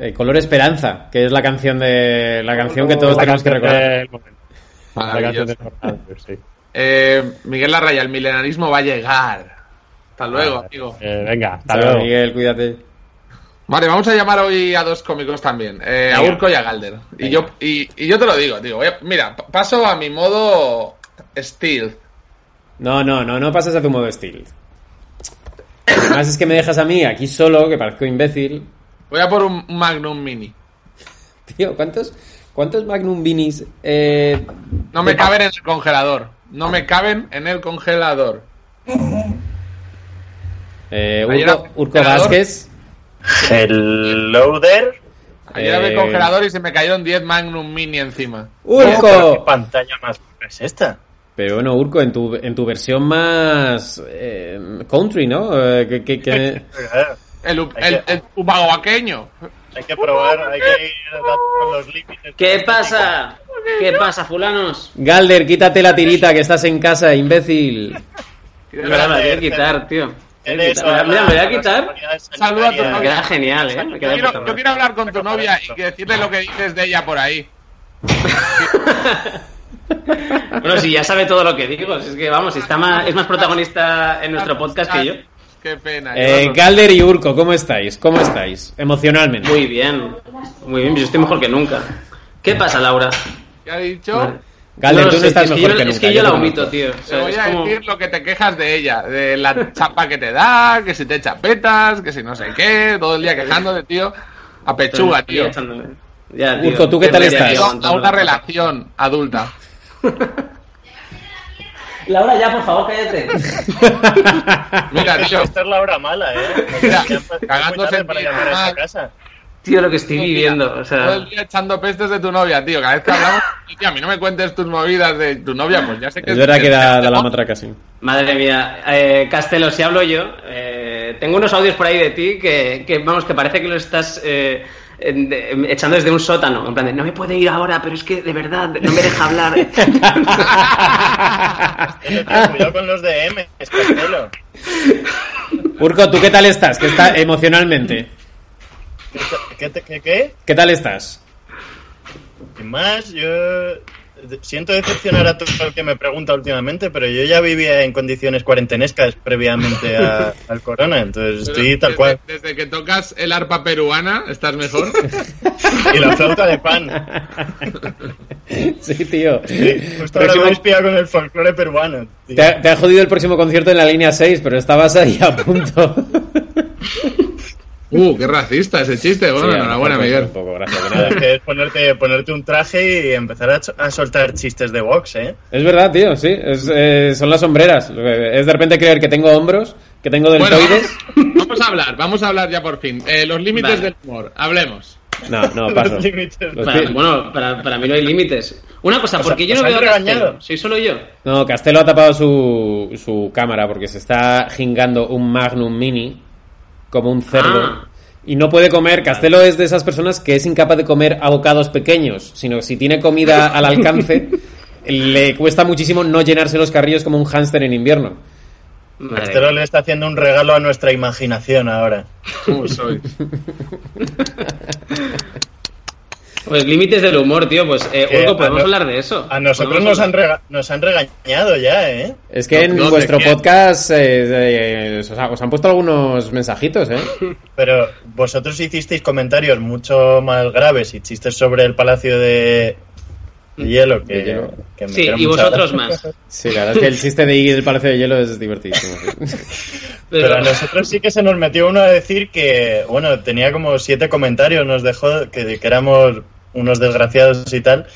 eh, Color Esperanza, que es la canción de la canción que todos tenemos que recordar. La canción Fortnite, sí. Eh, Miguel Larraya, el milenarismo va a llegar. Hasta luego, amigo. Eh, venga, hasta Chao, luego. Miguel, cuídate. Vale, vamos a llamar hoy a dos cómicos también, eh, a. Urco y a Galder. Y yo, y, y yo te lo digo, digo, a- mira, pa- paso a mi modo Steel. No, no, no, no pasas a tu modo steel. Además es que me dejas a mí aquí solo, que parezco imbécil. Voy a por un Magnum Mini. Tío, ¿cuántos, cuántos Magnum Minis? Eh, No me caben en el congelador. No me caben en el congelador. Eh, Urco, Urco. Vázquez. Hello there. Ayer abrí el Eh, congelador y se me cayeron 10 Magnum Mini encima. Pero ¿Qué ¡Urco! pantalla más es esta? Pero bueno, Urco, en tu, en tu versión más eh, country, ¿no? Eh, que, que- que- El, el, el ubaguaqueño. Hay que probar, hay que ir con los límites. ¿Qué pasa? ¿Qué pasa, fulanos? Galder, quítate la tirita que estás en casa, imbécil. Me la voy a quitar, tío. Mira, me voy a quitar. Saluda a tu Me queda genial, ¿eh? Me Yo queda de quiero, yo quiero hablar con tu novia y que decirle lo que dices de ella por ahí. Bueno, si ya sabe todo lo que digo, es que vamos, si está más, es más protagonista en nuestro podcast que yo. Qué pena. Eh, Galder y Urco, ¿cómo estáis? ¿Cómo estáis? Emocionalmente. Muy bien, muy bien, yo estoy mejor que nunca. ¿Qué pasa, Laura? ¿Qué ha dicho? Galder, lo tú no sé, estás es que mejor yo- que nunca. Es que yo la te omito, tío. O Te sea, voy es a como- decir lo que te quejas de ella, de la chapa que te da, que si te echa petas, que si no sé qué, todo el día quejándote, tío. A pechuga, tío. Ya, tío. Urco, ¿tú qué tal estás? A una relación adulta. Laura, ya, por favor, cállate. Mira, tío, Esta es la hora mala, ¿eh? Mira, cagándose en para llamar a esta normal. casa. Tío, lo que estoy viviendo, o todo sea... el día echando pestes de tu novia, tío. Cada vez que hablamos, tío, a mí no me cuentes tus movidas de tu novia, pues ya sé que Es verdad que da, da la matraca, sí. Madre mía, eh, Castelo, si hablo yo, eh, tengo unos audios por ahí de ti que, que, vamos, que parece que lo estás eh, echando desde un sótano. En plan, de, no me puede ir ahora, pero es que de verdad no me deja hablar. Cuidado con los DM, Castelo. Urco, ¿tú qué tal estás? ¿Qué está emocionalmente? ¿Qué, qué, qué? ¿Qué tal estás? Sin más, yo siento decepcionar a todo el que me pregunta últimamente, pero yo ya vivía en condiciones cuarentenescas previamente a- al corona, entonces estoy tal desde, cual. Desde que tocas el arpa peruana, ¿estás mejor? Y la flauta de pan. Sí, tío. Sí, justo ahora Próximo- me he inspirado con el folclore peruano. tío. Te ha, te ha jodido el próximo concierto en la línea 6, pero estabas ahí a punto. Uh, qué racista ese chiste. Bueno, Sí, enhorabuena, Miguel. Un poco, gracias, Es nada. que es ponerte, ponerte un traje y empezar a, a soltar chistes de box, ¿eh? Es verdad, tío, sí. es, eh, son las sombreras. Es de repente creer que tengo hombros, que tengo Bueno, deltoides. vamos a hablar, vamos a hablar ya por fin. Eh, los límites Vale. del humor, hablemos. No, no, paso. Los límites. Los Para- pi- bueno, para, para mí no hay límites. Una cosa, Os- porque yo no veo regañado. Castelo, soy solo yo. No, Castelo ha tapado su, su cámara porque se está gingando un Magnum Mini como un cerdo. Ah. Y no puede comer. Castelo es de esas personas que es incapaz de comer abocados pequeños, sino que si tiene comida al alcance, le cuesta muchísimo no llenarse los carrillos como un hámster en invierno. Madre Castelo le está haciendo un regalo a nuestra imaginación ahora. ¿Cómo soy? Pues límites del humor, tío. Pues, eh, a podemos no- hablar de eso. A nosotros nos han, hablar- rega- nos han regañado ya, ¿eh? Es que en ¿Dónde? vuestro podcast eh, eh, os, ha- os han puesto algunos mensajitos, ¿eh? Pero vosotros hicisteis comentarios mucho más graves y chistes sobre el Palacio de, de Hielo que, De hielo. que me Sí, y vosotros gracia. más. Sí, la verdad es que el chiste de Iggy del Palacio de Hielo es divertidísimo. sí. Pero a nosotros sí que se nos metió uno a decir que, bueno, tenía como siete comentarios, nos dejó que, que éramos unos desgraciados y tal.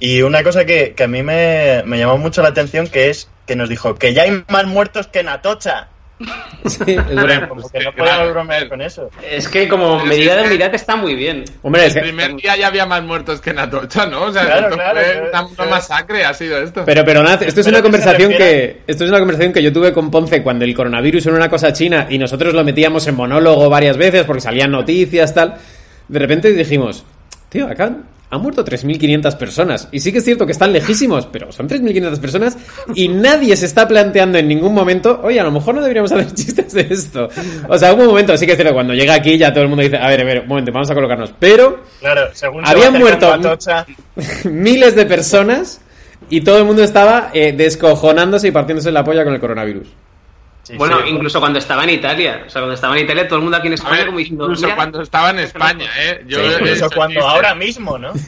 Y una cosa que, que a mí me, me llamó mucho la atención que es que nos dijo que ya hay más muertos que en Atocha. Sí, es verdad. Que no Claro, podemos bromear con eso. Es que como Pero medida de unidad está muy bien. Hombre, es El que- primer día ya había más muertos que en Atocha, ¿no? O sea, Claro, claro, fue claro. una, masacre, ha sido esto. Pero, pero esto es Pero una ¿a qué se conversación que esto es una conversación que yo tuve con Ponce cuando el coronavirus era una cosa china y nosotros lo metíamos en monólogo varias veces porque salían noticias tal. De repente dijimos, tío, acá han muerto 3.500 personas y sí que es cierto que están lejísimos, pero son 3.500 personas y nadie se está planteando en ningún momento, oye, a lo mejor no deberíamos hacer chistes de esto. O sea, hubo un momento, sí que es cierto, cuando llega aquí ya todo el mundo dice, a ver, a ver, un momento, vamos a colocarnos, pero Claro, según Habían muerto. miles de personas y todo el mundo estaba eh, descojonándose y partiéndose la polla con el coronavirus. Sí, Bueno, sí. incluso cuando estaba en Italia. O sea, cuando estaba en Italia, todo el mundo aquí en España ver, como diciendo. incluso "Mira, cuando estaba en España, ¿eh? Yo Sí, Incluso he- cuando ahora mismo, ¿no?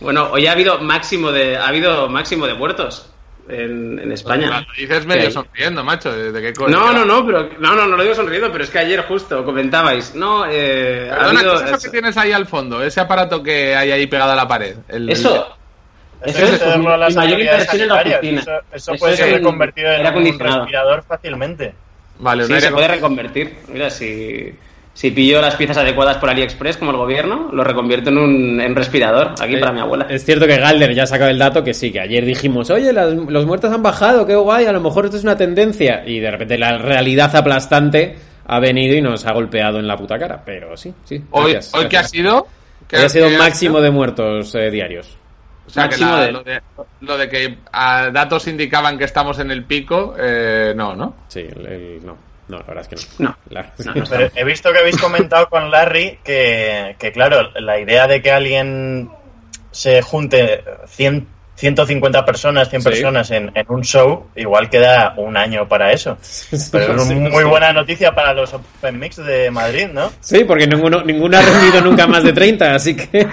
Bueno, hoy ha habido máximo de, ha habido máximo de muertos en, en España. Cuando dices medio sonriendo, macho. ¿De qué coño? No, no, no, pero no, no, no lo digo sonriendo, pero es que ayer justo comentabais, no, eh, ha Perdona, habido- ¿qué es eso que tienes ahí al fondo? Ese aparato que hay ahí pegado a la pared. El- eso, Eso Eso es es tenerlo mi- en las mi mayor autoridades inversión en la sanitarias. oficina. Eso, eso Eso puede ser un reconvertido en un respirador fácilmente. Vale, un sí, se puede reconvertir. Mira, si, si pillo las piezas adecuadas por AliExpress como el gobierno, lo reconvierto en un en respirador aquí para mi abuela. Es cierto que Galder ya ha sacado el dato que sí, que ayer dijimos, oye, las- los muertos han bajado, qué guay, a lo mejor esto es una tendencia. Y de repente la realidad aplastante ha venido y nos ha golpeado en la puta cara. Pero sí, sí. Hoy, gracias, ¿hoy qué ha sido? ¿Qué Hoy ha sido qué máximo de muertos eh, diarios. Sea, que la- de- lo, de, lo de que ah, datos indicaban que estamos en el pico, eh, no, ¿no? Sí, el- el- no. No, la verdad es que no. No. La no. no. Pero he visto que habéis comentado con Larry que, que, claro, la idea de que alguien se junte 100, 150 personas, 100 Sí. personas en, en un show, igual queda un año para eso. Pero es una sí. muy buena noticia para los Open Mix de Madrid, ¿no? Sí, porque ninguno, ninguno ha rendido nunca más de 30, así que...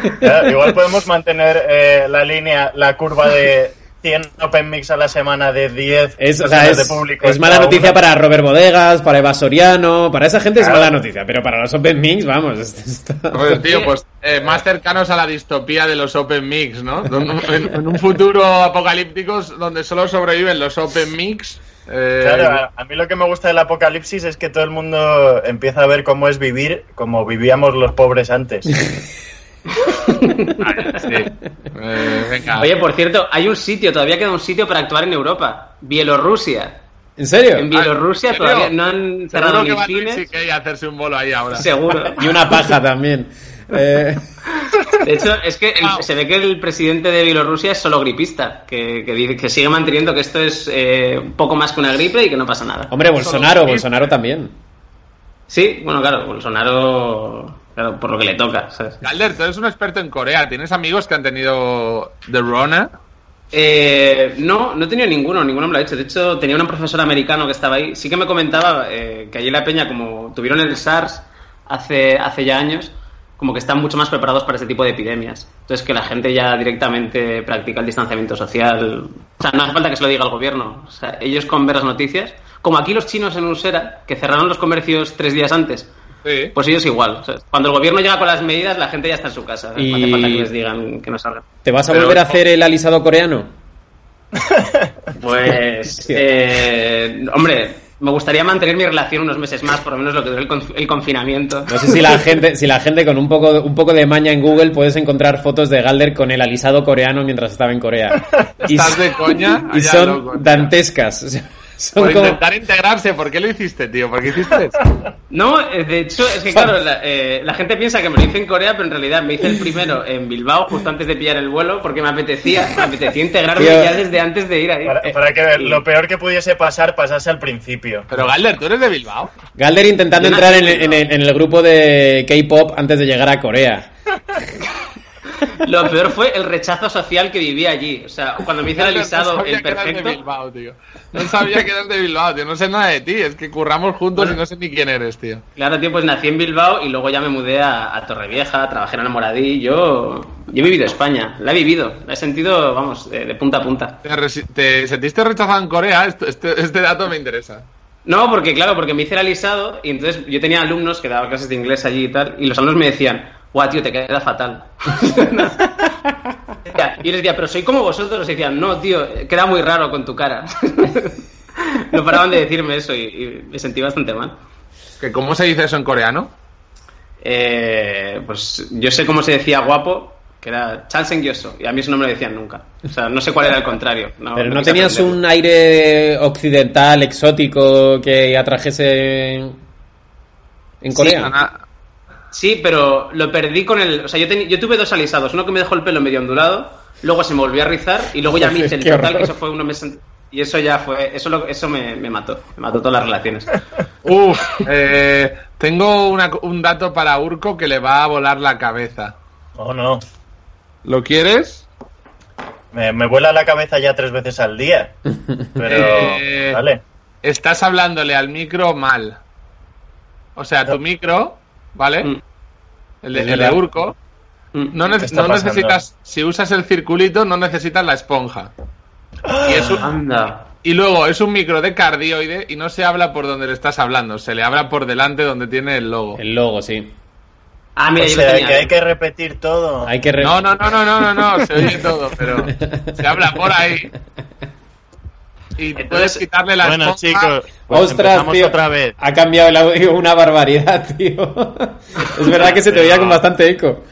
Igual podemos mantener eh, la línea, la curva de 100 Open Mix a la semana de 10 Es, o sea, es, de público. es mala noticia una. para Robert Bodegas, para Eva Soriano, para esa gente es mala noticia, pero para los Open Mix, vamos, está- Joder, tío, pues eh, más cercanos a la distopía de los Open Mix, ¿no? En, en un futuro apocalíptico donde solo sobreviven los Open Mix. eh, Claro, a, a mí lo que me gusta del apocalipsis es que todo el mundo empieza a ver cómo es vivir como vivíamos los pobres antes. sí. Eh, venga. Oye, por cierto, hay un sitio, todavía queda un sitio para actuar en Europa. Bielorrusia. ¿En serio? En Bielorrusia ¿en serio? todavía no han cerrado Seguro que cines. A hacerse un bolo ahí ahora. Seguro. Y una paja también. Eh, De hecho, es que el- se ve que el presidente de Bielorrusia es solo gripista, que, que, dice- que sigue manteniendo que esto es eh, un poco más que una gripe y que no pasa nada. hombre, Bolsonaro, Bolsonaro también. Sí, bueno, claro, Bolsonaro, claro, por lo que le toca, ¿sabes? Calder, tú eres un experto en Corea. ¿Tienes amigos que han tenido The Rona? Eh, no, no he tenido ninguno, ninguno me lo ha dicho. De hecho, tenía un profesor americano que estaba ahí. Sí que me comentaba eh, que allí en la Peña, como tuvieron el SARS hace, hace ya años, como que están mucho más preparados para ese tipo de epidemias. Entonces, que la gente ya directamente practica el distanciamiento social. O sea, no hace falta que se lo diga el gobierno. O sea, ellos con ver las noticias, como aquí los chinos en Usera, que cerraron los comercios tres días antes. Sí. Pues ellos igual. O sea, cuando el gobierno llega con las medidas, la gente ya está en su casa. Y- No hace falta que les digan que no salgan. ¿Te vas a Pero- volver a hacer el alisado coreano? Pues, eh, hombre, me gustaría mantener mi relación unos meses más, por lo menos lo que dure el, conf- el confinamiento. No sé si la gente, si la gente con un poco, un poco de maña en Google puedes encontrar fotos de Galder con el alisado coreano mientras estaba en Corea. Y, ¿Estás de coña? y son loco, dantescas. Son Por como- intentar integrarse. ¿Por qué lo hiciste, tío? ¿Por qué hiciste eso? No, eh, de hecho, es que claro, la, eh, la gente piensa que me lo hice en Corea, pero en realidad me hice el primero en Bilbao, justo antes de pillar el vuelo, porque me apetecía, me apetecía integrarme Tío. ya desde antes de ir ahí. Para, para que lo peor que pudiese pasar pasase al principio. Pero Galder, ¿tú eres de Bilbao? Galder intentando entrar en, en- en el grupo de K-pop antes de llegar a Corea. Lo peor fue el rechazo social que vivía allí. O sea, cuando me hice el alisado de perfecto. Bilbao, tío. No sabía que eras de Bilbao, tío. No sé nada de ti. Es que curramos juntos y no sé ni quién eres, tío. Claro, tío, pues nací en Bilbao y luego ya me mudé a, a Torrevieja, trabajé en Almoradí. Yo, yo he vivido España, la he vivido, la he sentido, vamos, de, de punta a punta. ¿Te, sentiste rechazado en Corea? Este, este dato me interesa. No, porque claro, porque me hice el alisado y entonces yo tenía alumnos que daban clases de inglés allí y tal, y los alumnos me decían, guau, tío, te queda fatal. y yo les decía, pero soy como vosotros. Y decían, no, tío, queda muy raro con tu cara. no paraban de decirme eso y, y me sentí bastante mal. ¿Que ¿Cómo se dice eso en coreano? Eh, pues yo sé cómo se decía guapo, que era Chalsen Yoso, y a mí eso no me lo decían nunca. O sea, no sé cuál era el contrario. No, Pero no tenías aprenderlo. un aire occidental, exótico, que atrajese en, en Corea. Sí, pero lo perdí con el. O sea, yo, teni- yo tuve dos alisados. Uno que me dejó el pelo medio ondulado, luego se me volvió a rizar y luego ya me hice el total, horror. que eso fue unos meses. Y eso ya fue. Eso, lo- eso me, me mató. Me mató todas las relaciones. Uf, eh, tengo una- un dato para Urco que le va a volar la cabeza. Oh, no. ¿Lo quieres? Me, me vuela la cabeza ya tres veces al día. Pero, Eh, vale. Estás hablándole al micro mal. O sea, tu micro, ¿vale? Mm. El de, el de. Urco. Mm. No, necesitas, si usas el circulito, no necesitas la esponja. Y, es un- Anda. y luego es un micro de cardioide y no se habla por donde le estás hablando, se le habla por delante donde tiene el logo. El logo, sí. Ah, O mira, yo lo sea, tenía. que hay que repetir todo. Hay que... re- No, no, no, no, no, no, no, se oye todo, pero se habla por ahí. Y Entonces, puedes quitarle la Bueno, esponja. chicos, pues Ostras, tío. otra vez. Ha cambiado el audio una barbaridad, tío. Es verdad que se te oía con bastante eco.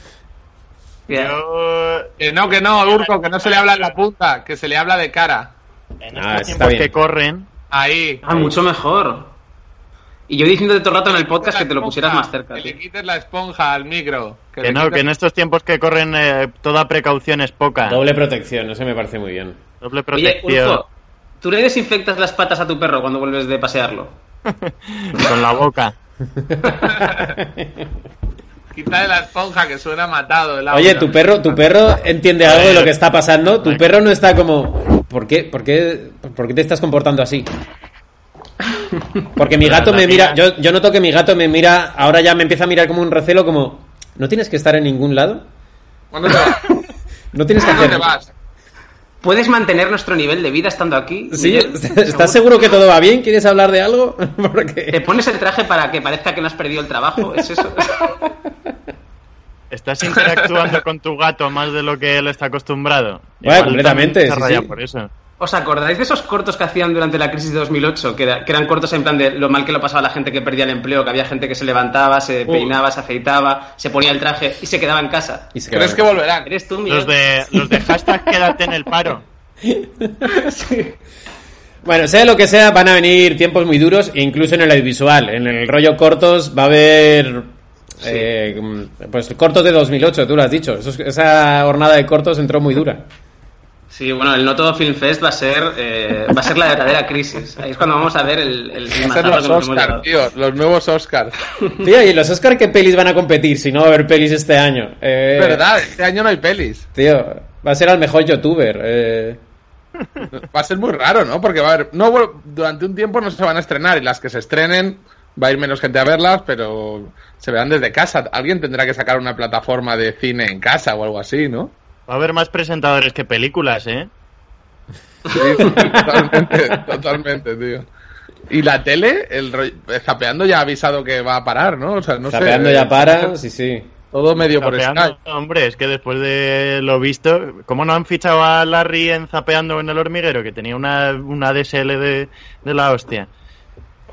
Yo, Que no, que no, Urco, que no se le habla en la punta, que se le habla de cara. en Ah, estos está tiempos bien. que corren, Ahí. Ah, mucho mejor. Y yo diciéndote todo el rato en el podcast que te lo pusieras más cerca. Que tío. le quites la esponja al micro. que no, quites- que en estos tiempos que corren eh, toda precaución es poca. Doble protección, eso me parece muy bien. Doble Oye, protección Urco, ¿tú le desinfectas las patas a tu perro cuando vuelves de pasearlo? con la boca. Quítale la esponja que suena matado. el. Oye, tu perro, tu perro entiende algo de lo que está pasando. Tu perro no está como, ¿por qué, por qué, por qué te estás comportando así? Porque mi gato me mira, yo, yo noto que mi gato me mira, ahora ya me empieza a mirar como un recelo, como, ¿no tienes que estar en ningún lado? ¿Cuándo te vas? ¿No tienes que ¿Cuándo hacer? te vas? ¿Puedes mantener nuestro nivel de vida estando aquí? ¿Sí? Miguel? ¿Estás seguro que todo va bien? ¿Quieres hablar de algo? ¿Te pones el traje para que parezca que no has perdido el trabajo? ¿Es eso? ¿Estás interactuando con tu gato más de lo que él está acostumbrado? Bueno, Igual completamente, sí, raya sí. por eso. ¿Os acordáis de esos cortos que hacían durante la crisis de 2008? Que, era- que eran cortos en plan de lo mal que lo pasaba la gente que perdía el empleo, que había gente que se levantaba, se peinaba, se afeitaba, se ponía el traje y se quedaba en casa. Y se ¿Crees que volverán? ¿Eres tú, Miguel? Los de, los de hashtag quédate en el paro. Bueno, sea lo que sea, van a venir tiempos muy duros, e incluso en el audiovisual. En el rollo cortos va a haber. eh, pues cortos de 2008, tú lo has dicho. Eso esa jornada de cortos entró muy dura. Sí, bueno, el No Todo Film Fest va a ser eh, va a ser la verdadera crisis. Ahí es cuando vamos a ver el, el a los tío. Los nuevos Oscar. Tío, ¿y los Oscar qué pelis van a competir si no va a haber pelis este año? Eh, verdad, este año no hay pelis. Tío, va a ser al mejor youtuber. eh. Va a ser muy raro, ¿no? Porque va a haber. No, bueno, durante un tiempo no se van a estrenar y las que se estrenen va a ir menos gente a verlas, pero se verán desde casa. Alguien tendrá que sacar una plataforma de cine en casa o algo así, ¿no? Va a haber más presentadores que películas, ¿eh? Sí, totalmente, totalmente, tío. Y la tele, el rollo- Zapeando ya ha avisado que va a parar, ¿no? O sea, no Zapeando sé. ya para, sí, sí. Todo medio por Zapeando, Skype. hombre, es que después de lo visto, ¿cómo no han fichado a Larry en Zapeando en el hormiguero? Que tenía una, una DSL de, de la hostia.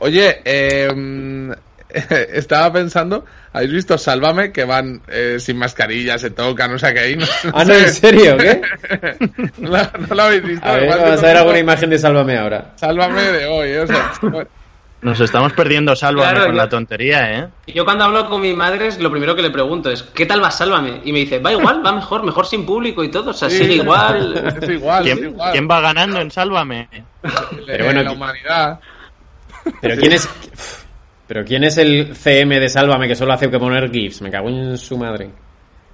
Oye, eh, estaba pensando, ¿habéis visto Sálvame? Que van eh, sin mascarilla, se tocan, o sea que ahí no, Ah, no, ¿en serio? ¿Qué? no, la- no lo habéis visto. A ver, vamos a no ver alguna imagen de Sálvame ahora. Sálvame de hoy, eh, o sea, Nos estamos perdiendo Sálvame Claro, con yo- la tontería, ¿eh? Y Yo cuando hablo con mi madre, es lo primero que le pregunto es, ¿qué tal va Sálvame? Y me dice, va igual, va mejor, mejor sin público y todo, o sea, Sí. sigue igual. es igual, es ¿Quién, igual. quién va ganando en Sálvame? Pero bueno, la humanidad. Pero quién es. Pero quién es el CM de Sálvame que solo hace que poner GIFs. Me cago en su madre.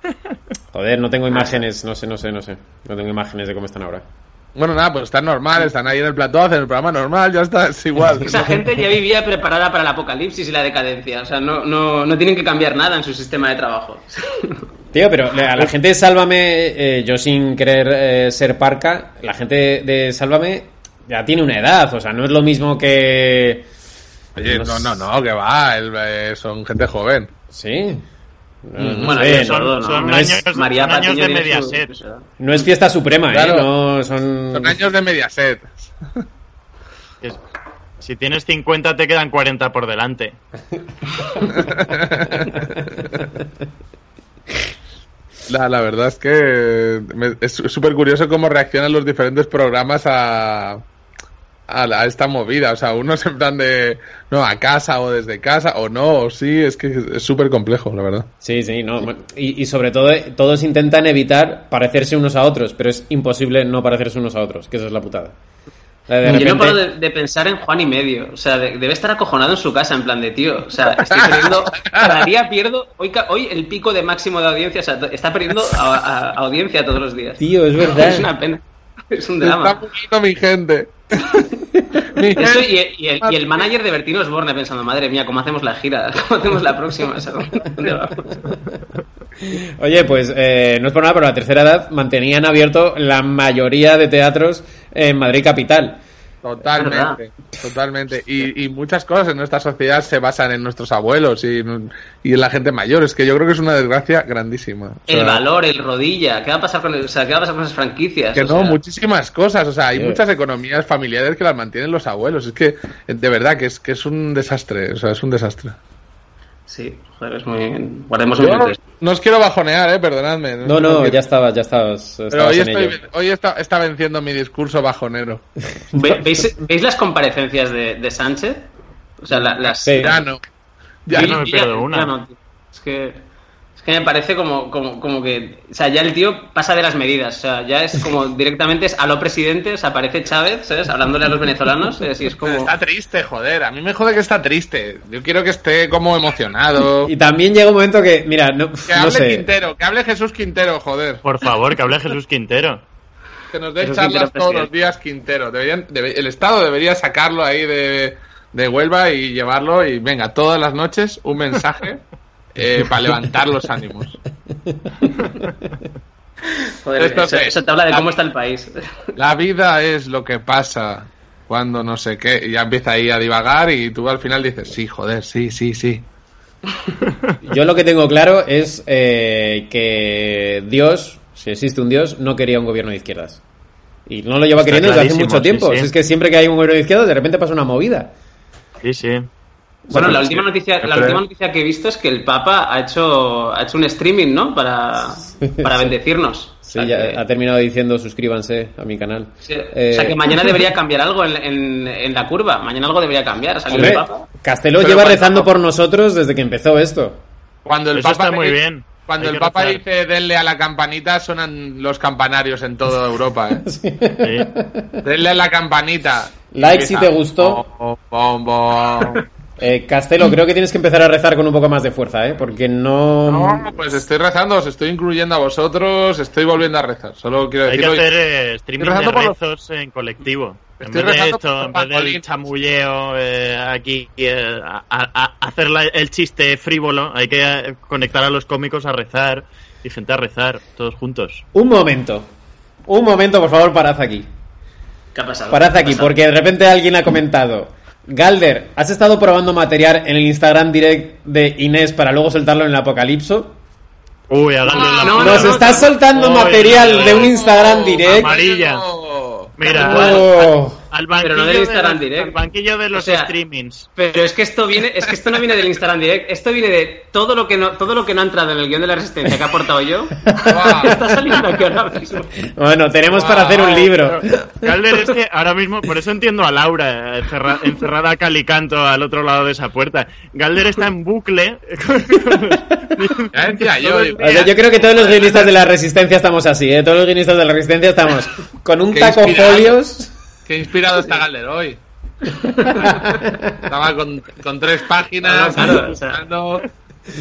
Joder, no tengo imágenes, no sé, no sé, no sé. No tengo imágenes de cómo están ahora. Bueno, nada, pues están normal, están ahí en el plató, hacen el programa normal, ya está, es igual. Esa gente ya vivía preparada para el apocalipsis y la decadencia, o sea, no, no, no tienen que cambiar nada en su sistema de trabajo. Tío, pero a la gente de Sálvame, eh, yo sin querer eh, ser parca, la gente de Sálvame ya tiene una edad, o sea, no es lo mismo que. Oye, no, no, no, que va, el- eh, son gente joven. Sí. No, no Bueno, son- no- son no es- años, María son años Patiño de Mediaset. su no es fiesta suprema, Claro. ¿eh? No, son. Son años de Mediaset. Si tienes 50 te quedan 40 por delante. La, la verdad es que me- es súper curioso cómo reaccionan los diferentes programas a, a, la- a esta movida. O sea, unos en plan de, no, a casa o desde casa, o no, o sí, es que es súper complejo, la verdad. Sí, sí, no. Y, y sobre todo, eh, todos intentan evitar parecerse unos a otros, pero es imposible no parecerse unos a otros, que esa es la putada. De Yo no repente- paro de, de pensar en Juan y medio. O sea, de- debe estar acojonado en su casa, en plan de tío. O sea, estoy perdiendo. Cada día pierdo. Hoy, hoy el pico de máximo de audiencia. O sea, está perdiendo a- a- a audiencia todos los días. Tío, es verdad. Es una pena. Es un Se está drama. muriendo mi gente. Eso y, y el, y el manager de Bertino Osborne pensando, madre mía, ¿cómo hacemos la gira? ¿Cómo hacemos la próxima? O sea, ¿dónde vamos? Oye, pues eh, no es por nada, pero a la tercera edad mantenían abierto la mayoría de teatros en Madrid capital. Totalmente, totalmente. Y, y muchas cosas en nuestra sociedad se basan en nuestros abuelos y, en- y en la gente mayor. Es que yo creo que es una desgracia grandísima. O sea, El valor, el rodilla. ¿Qué va a pasar con, el- o sea, ¿qué va a pasar con esas franquicias? Que O no, sea, muchísimas cosas. O sea, hay Sí. muchas economías familiares que las mantienen los abuelos. Es que, de verdad, que es, que es un desastre. O sea, es un desastre. Sí, joder, es muy. Guardemos un no, momento. no os quiero bajonear, eh, perdonadme. No, no, ya estabas, ya estabas, Pero hoy, en estoy, ello. hoy está, está venciendo mi discurso bajonero. Ve- ¿Veis, veis las comparecencias de, de Sánchez? O sea, la- las. Sí. Ya no. Ya Y- no me pierdo ya- una. ya no, tío. es que. Es que me parece como, como, como que. O sea, ya el tío pasa de las medidas. O sea, ya es como directamente es a lo presidente. O sea, aparece Chávez, ¿sabes? Hablándole a los venezolanos. Es, y es como. Está triste, joder. A mí me jode que está triste. Yo quiero que esté como emocionado. Y también llega un momento que, mira, no, Que no hable sé. Quintero, que hable Jesús Quintero, joder. Por favor, que hable Jesús Quintero. Que nos dé Jesús charlas Quintero, todos presidente. los días Quintero. Deberían, debe- el Estado debería sacarlo ahí de, de Huelva y llevarlo y venga, todas las noches un mensaje eh, para levantar los ánimos. Joder, Esto eso, es- eso te habla de cómo está el país. La vida es lo que pasa cuando no sé qué. Y ya empieza ahí a divagar y tú al final dices, sí, joder, sí, sí, sí. Yo lo que tengo claro es eh, que Dios, si existe un Dios, no quería un gobierno de izquierdas. Y no lo lleva Está queriendo desde hace mucho sí, tiempo. sí. Si es que siempre que hay un gobierno de izquierdas, de repente pasa una movida. Sí, sí. Bueno, la última noticia, la última noticia que he visto es que el Papa ha hecho, ha hecho un streaming, ¿no? Para, para bendecirnos. Sí, O sea ya que- ha terminado diciendo suscríbanse a mi canal. sí, Eh, o sea que mañana debería cambiar algo en, en- en la curva. Mañana algo debería cambiar. Hombre, el Papa. Castelo Pero lleva cuando- rezando por nosotros desde que empezó esto. Cuando el Eso Papa está muy bien. Cuando Hay el Papa rezar. dice denle a la campanita, suenan los campanarios en toda Europa. ¿eh? Sí. denle a la campanita. Like si te gustó. bom, bom, bom. Eh, Castelo, creo que tienes que empezar a rezar con un poco más de fuerza, ¿eh? Porque no... No, pues estoy rezando, os estoy incluyendo a vosotros, estoy volviendo a rezar. Solo quiero Hay que hacer eh, streaming de rezando por los- rezos en colectivo. En vez de esto, en vez del chamulleo eh, aquí, eh, a, a- a hacer la- el chiste frívolo, hay que eh, conectar a los cómicos a rezar y gente a rezar, todos juntos. Un momento. Un momento, por favor, parad aquí. ¿Qué ha pasado? Parad ¿Qué ha aquí, pasado? porque de repente alguien ha comentado. Galder, ¿has estado probando material en el Instagram direct de Inés para luego soltarlo en el apocalipso? Uy, háganle la no, Nos no, estás soltando material no. de un Instagram direct. Amarilla. Mira, Oh. Al banquillo, Pero no del de Instagram los, Direct. al banquillo de los O sea, streamings. Pero es que esto viene, es que esto no viene del Instagram Direct, esto viene de todo lo que no, todo lo que no ha entrado en el guion de la resistencia que ha aportado yo. Guau. está saliendo aquí ahora mismo. Bueno, tenemos para hacer un libro. Calder es que ahora mismo, por eso entiendo a Laura, eh, encerra- encerrada a calicanto al otro lado de esa puerta. Galder está en bucle. Decía yo, O sea, yo creo que todos los guionistas de la resistencia estamos así, ¿eh? Todos los guionistas de la resistencia estamos con un taco folios. Qué inspirado está Galder hoy. Estaba con, con tres páginas, Claro, claro, o sea. buscando,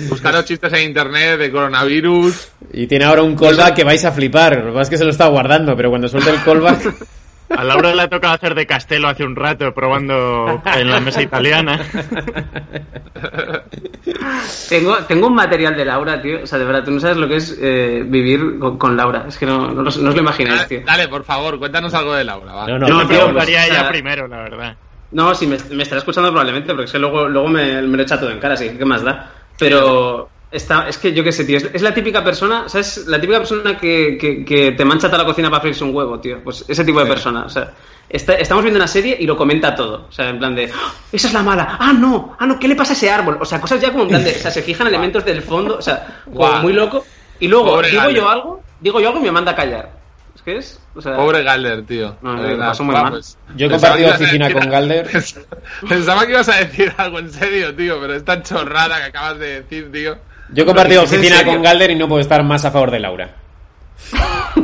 buscando chistes en internet de coronavirus. Y tiene ahora un callback que vais a flipar. Lo que pasa es que se lo está guardando, pero cuando suelte el callback. A Laura le ha tocado hacer de Castelo hace un rato, probando en la mesa italiana. Tengo, tengo un material de Laura, tío. O sea, de verdad, tú no sabes lo que es eh, vivir con, con Laura. Es que no, no, os- no os lo imagináis, tío. Dale, dale, por favor, cuéntanos algo de Laura. va. No, no, Yo tío, favor. preguntaría a ella primero, la verdad. No, sí, me, me estará escuchando probablemente, porque es que luego, luego me, me lo echa todo en cara, así que qué más da. Pero está, es que yo qué sé, tío, es, es la típica persona, ¿sabes? La típica persona que, que, que te mancha toda la cocina para freírse un huevo, tío. Pues ese tipo de persona, o sea. está- estamos viendo una serie y lo comenta todo. O sea, en plan de, "¡Ah! esa es la mala. Ah, no, ah, no, ¿qué le pasa a ese árbol? O sea, cosas ya como en plan de, o sea, se fijan elementos del fondo, o sea, Guau. muy loco. Y luego Pobre digo yo algo, digo yo algo y me manda a callar. Es que es, o sea, Pobre Galder, tío. No, verdad. muy Va, mal. pues, Yo he compartido oficina decir- con Galder. Pensaba que ibas a decir algo en serio, tío, pero esta chorrada que acabas de decir, tío. Yo he compartido ¿Es en oficina con Galder y no puedo estar más a favor de Laura.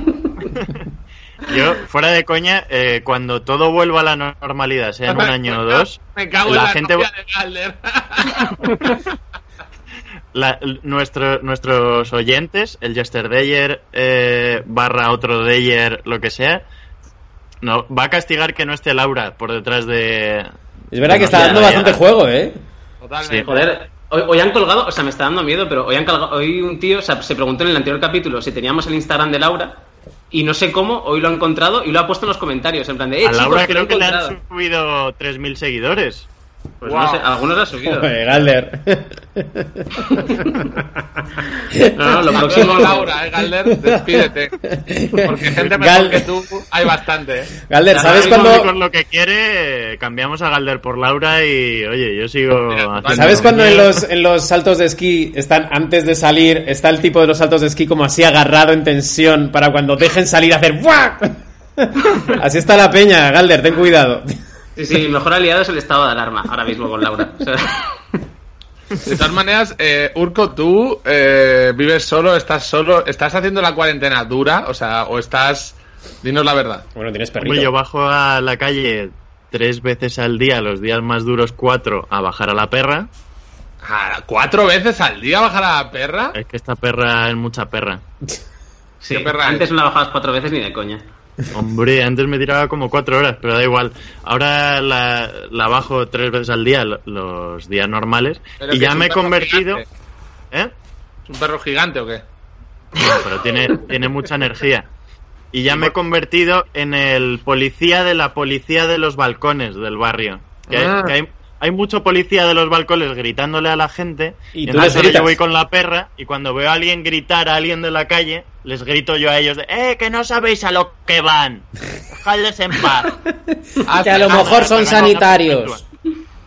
Yo, fuera de coña, eh, cuando todo vuelva a la normalidad, sea en un año o dos, Me cago la en la gente- de Galder. la- nuestro- nuestros oyentes, el yesterdayer eh, barra otro dayer, lo que sea, no, va a castigar que no esté Laura por detrás de... Es verdad que está dando bastante juego, ¿eh? Totalmente. Joder, hoy, hoy han colgado, o sea, me está dando miedo, pero hoy han colgado, hoy un tío o sea, se preguntó en el anterior capítulo si teníamos el Instagram de Laura y no sé cómo, hoy lo ha encontrado y lo ha puesto en los comentarios, en plan de, eh, a Laura creo que le han subido 3.000 seguidores. Pues no sé, algunos ha subido. Joder, Galder. No, no, lo próximo Laura, eh, Galder, despídete. Porque gente mejor Gal- que tú hay bastante, eh. Galder, ¿sabes cuando, es lo que quiere, cambiamos a Galder por Laura y, oye, yo sigo Mira, haciendo... ¿Sabes cuando en los, en los saltos de esquí están antes de salir, está el tipo de los saltos de esquí como así agarrado en tensión para cuando dejen salir hacer ¡buah! Así está la peña, Galder, ten cuidado. Sí, sí, mi mejor aliado es el estado de alarma ahora mismo con Laura. O sea, De todas maneras, eh, Urco, tú eh, vives solo, estás solo, estás haciendo la cuarentena dura, o sea, o estás, dinos la verdad. Bueno, tienes Hombre, yo perrito. bajo a la calle tres veces al día, los días más duros cuatro, a bajar a la perra. Ah, ¿Cuatro veces al día bajar a la perra? Es que esta perra es mucha perra. sí, Qué perra antes es. no la bajabas cuatro veces ni de coña. Hombre, antes me tiraba como cuatro horas, pero da igual. Ahora la, la bajo tres veces al día, lo- los días normales, Pero y ya me he convertido... gigante. ¿Eh? ¿Es un perro gigante o qué? No, pero tiene, tiene mucha energía. Y ya me he convertido en el policía de la policía de los balcones del barrio. Que, hay- Ah. que hay, hay mucho policía de los balcones gritándole a la gente. Y Y, tú entonces les ahora gritas. yo voy con la perra y cuando veo a alguien gritar a alguien de la calle, les grito yo a ellos de ¡Eh, que no sabéis a lo que van! Dejadles en paz. Que a lo mejor son sanitarios.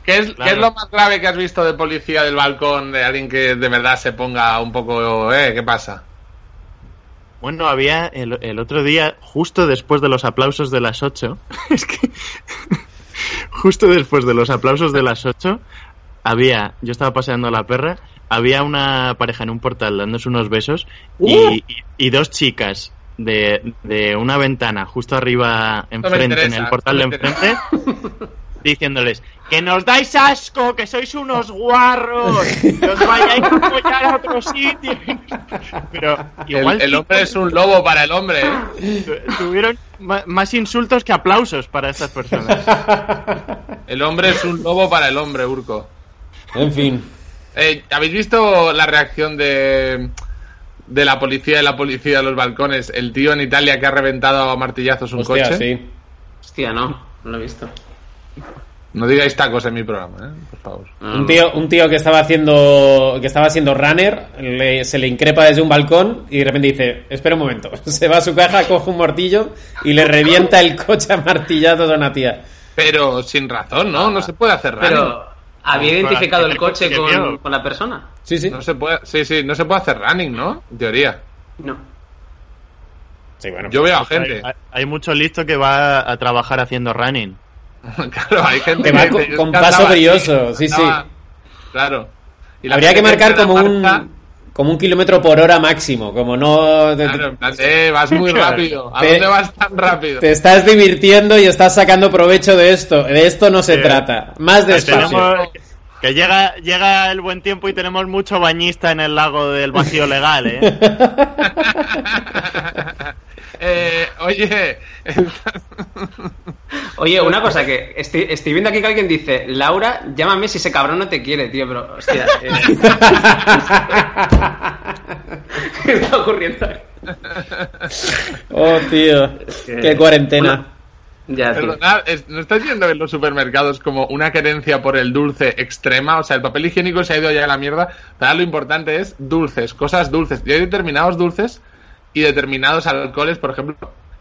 ¿Qué es, ¿Qué Claro. es lo más grave que has visto de policía del balcón, de alguien que de verdad se ponga un poco, eh, qué pasa? Bueno, había el, el otro día, justo después de los aplausos de las 8, es que justo después de los aplausos de las 8, había, yo estaba paseando a la perra, había una pareja en un portal dándose unos besos y, y- y dos chicas de, de una ventana justo arriba enfrente, en el portal de enfrente, diciéndoles que nos dais asco, que sois unos guarros, que os vayáis a apoyar a otro sitio. Pero El, igual el sí hombre es un lobo para el hombre, ¿eh? tu- tuvieron más insultos que aplausos para estas personas. El hombre es un lobo para el hombre, Urco. En fin. Eh, ¿Habéis visto la reacción de, de la policía y la policía de los balcones? El tío en Italia que ha reventado a martillazos un Hostia, coche. sí. Hostia, no, no lo he visto. No digáis tacos en mi programa, ¿eh? Por favor. No, Un tío, un tío que estaba haciendo que estaba haciendo runner, le- se le increpa desde un balcón y de repente dice, espera un momento, se va a su caja, coge un martillo y le revienta el coche a martillazos a una tía. Pero sin razón, ¿no? No se puede hacer running. Pero, ¿había Con identificado el coche con, la persona? Sí, sí. No se puede, sí, sí, no se puede hacer running, ¿no? En teoría. No. Sí, bueno. Yo veo a Hay, gente. hay- hay mucho listo que va a trabajar haciendo running. claro, hay gente Que va con- paso así, brilloso, sí, sí. Claro. Y Habría que marcar como un como un kilómetro por hora máximo, como no Claro, en plan, eh, vas muy rápido. ¿A Te- dónde vas tan rápido? te estás divirtiendo y estás sacando provecho de esto. De esto no se Sí. trata. Más despacio. tenemos- que llega, llega el buen tiempo y tenemos mucho bañista en el lago del vacío legal, ¿eh? Eh, oye, Oye, una cosa que estoy, estoy viendo aquí que alguien dice, Laura, llámame si ese cabrón no te quiere, tío, pero hostia. eh, ¿Qué está ocurriendo? Oh, tío. que- Qué cuarentena. Ya, es- ¿no estáis viendo en los supermercados como una querencia por el dulce extrema? O sea, el papel higiénico se ha ido ya a la mierda. Pero lo importante es dulces, cosas dulces. Y hay determinados dulces y determinados alcoholes, por ejemplo,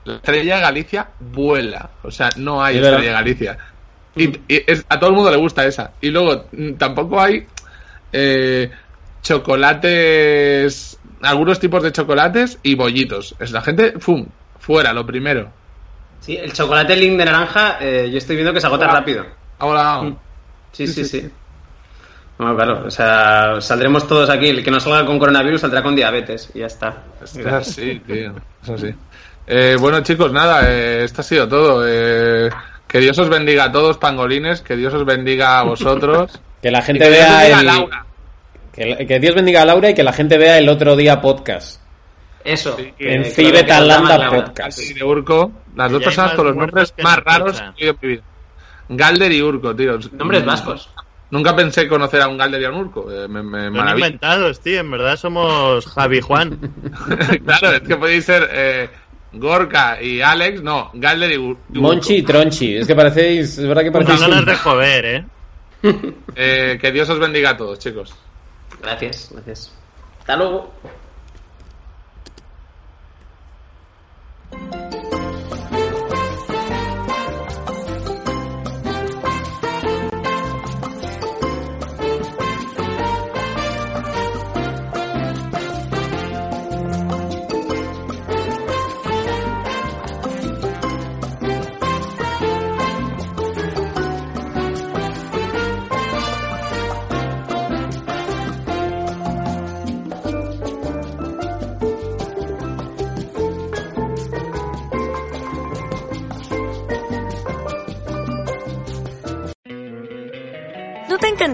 la estrella de Galicia vuela. O sea, no hay Es estrella Galicia. Y, y es- a todo el mundo le gusta esa. Y luego, mm, tampoco hay eh, chocolates, algunos tipos de chocolates y bollitos. Es la gente, ¡fum! Fuera, lo primero. Sí, el chocolate link de naranja, eh, yo estoy viendo que se agota Hola. rápido. Ahora, Sí, sí, sí. Bueno, claro, o sea, saldremos todos aquí. El que no salga con coronavirus saldrá con diabetes y ya está. es así, tío. Es así. Eh, bueno, chicos, nada, eh, esto ha sido todo. Eh, que Dios os bendiga a todos, pangolines. Que Dios os bendiga a vosotros. Que la gente que Dios vea bendiga a el... Laura. Que, que Dios bendiga a Laura y que la gente vea el otro día podcast. Eso. Sí, que- En que Fibe lo que nos llama Talanda Laura. Podcast. Galder y Urco. Las dos personas con los nombres más raros que escuchan. he vida. Galder y Urco, tío. Nombres vascos. Nunca pensé conocer a un Galder y a un Urco. Eh, me, me Lo han maravilla. inventado, tío. En verdad somos Javi y Juan. claro, es que podéis ser eh, Gorka y Alex. No, Galder y, Ur- y Urco. Monchi y Tronchi. Es que parecéis... Es verdad que Con parecéis... ganas un- de joder, ¿eh? Eh, que Dios os bendiga a todos, chicos. Gracias, gracias. Hasta luego.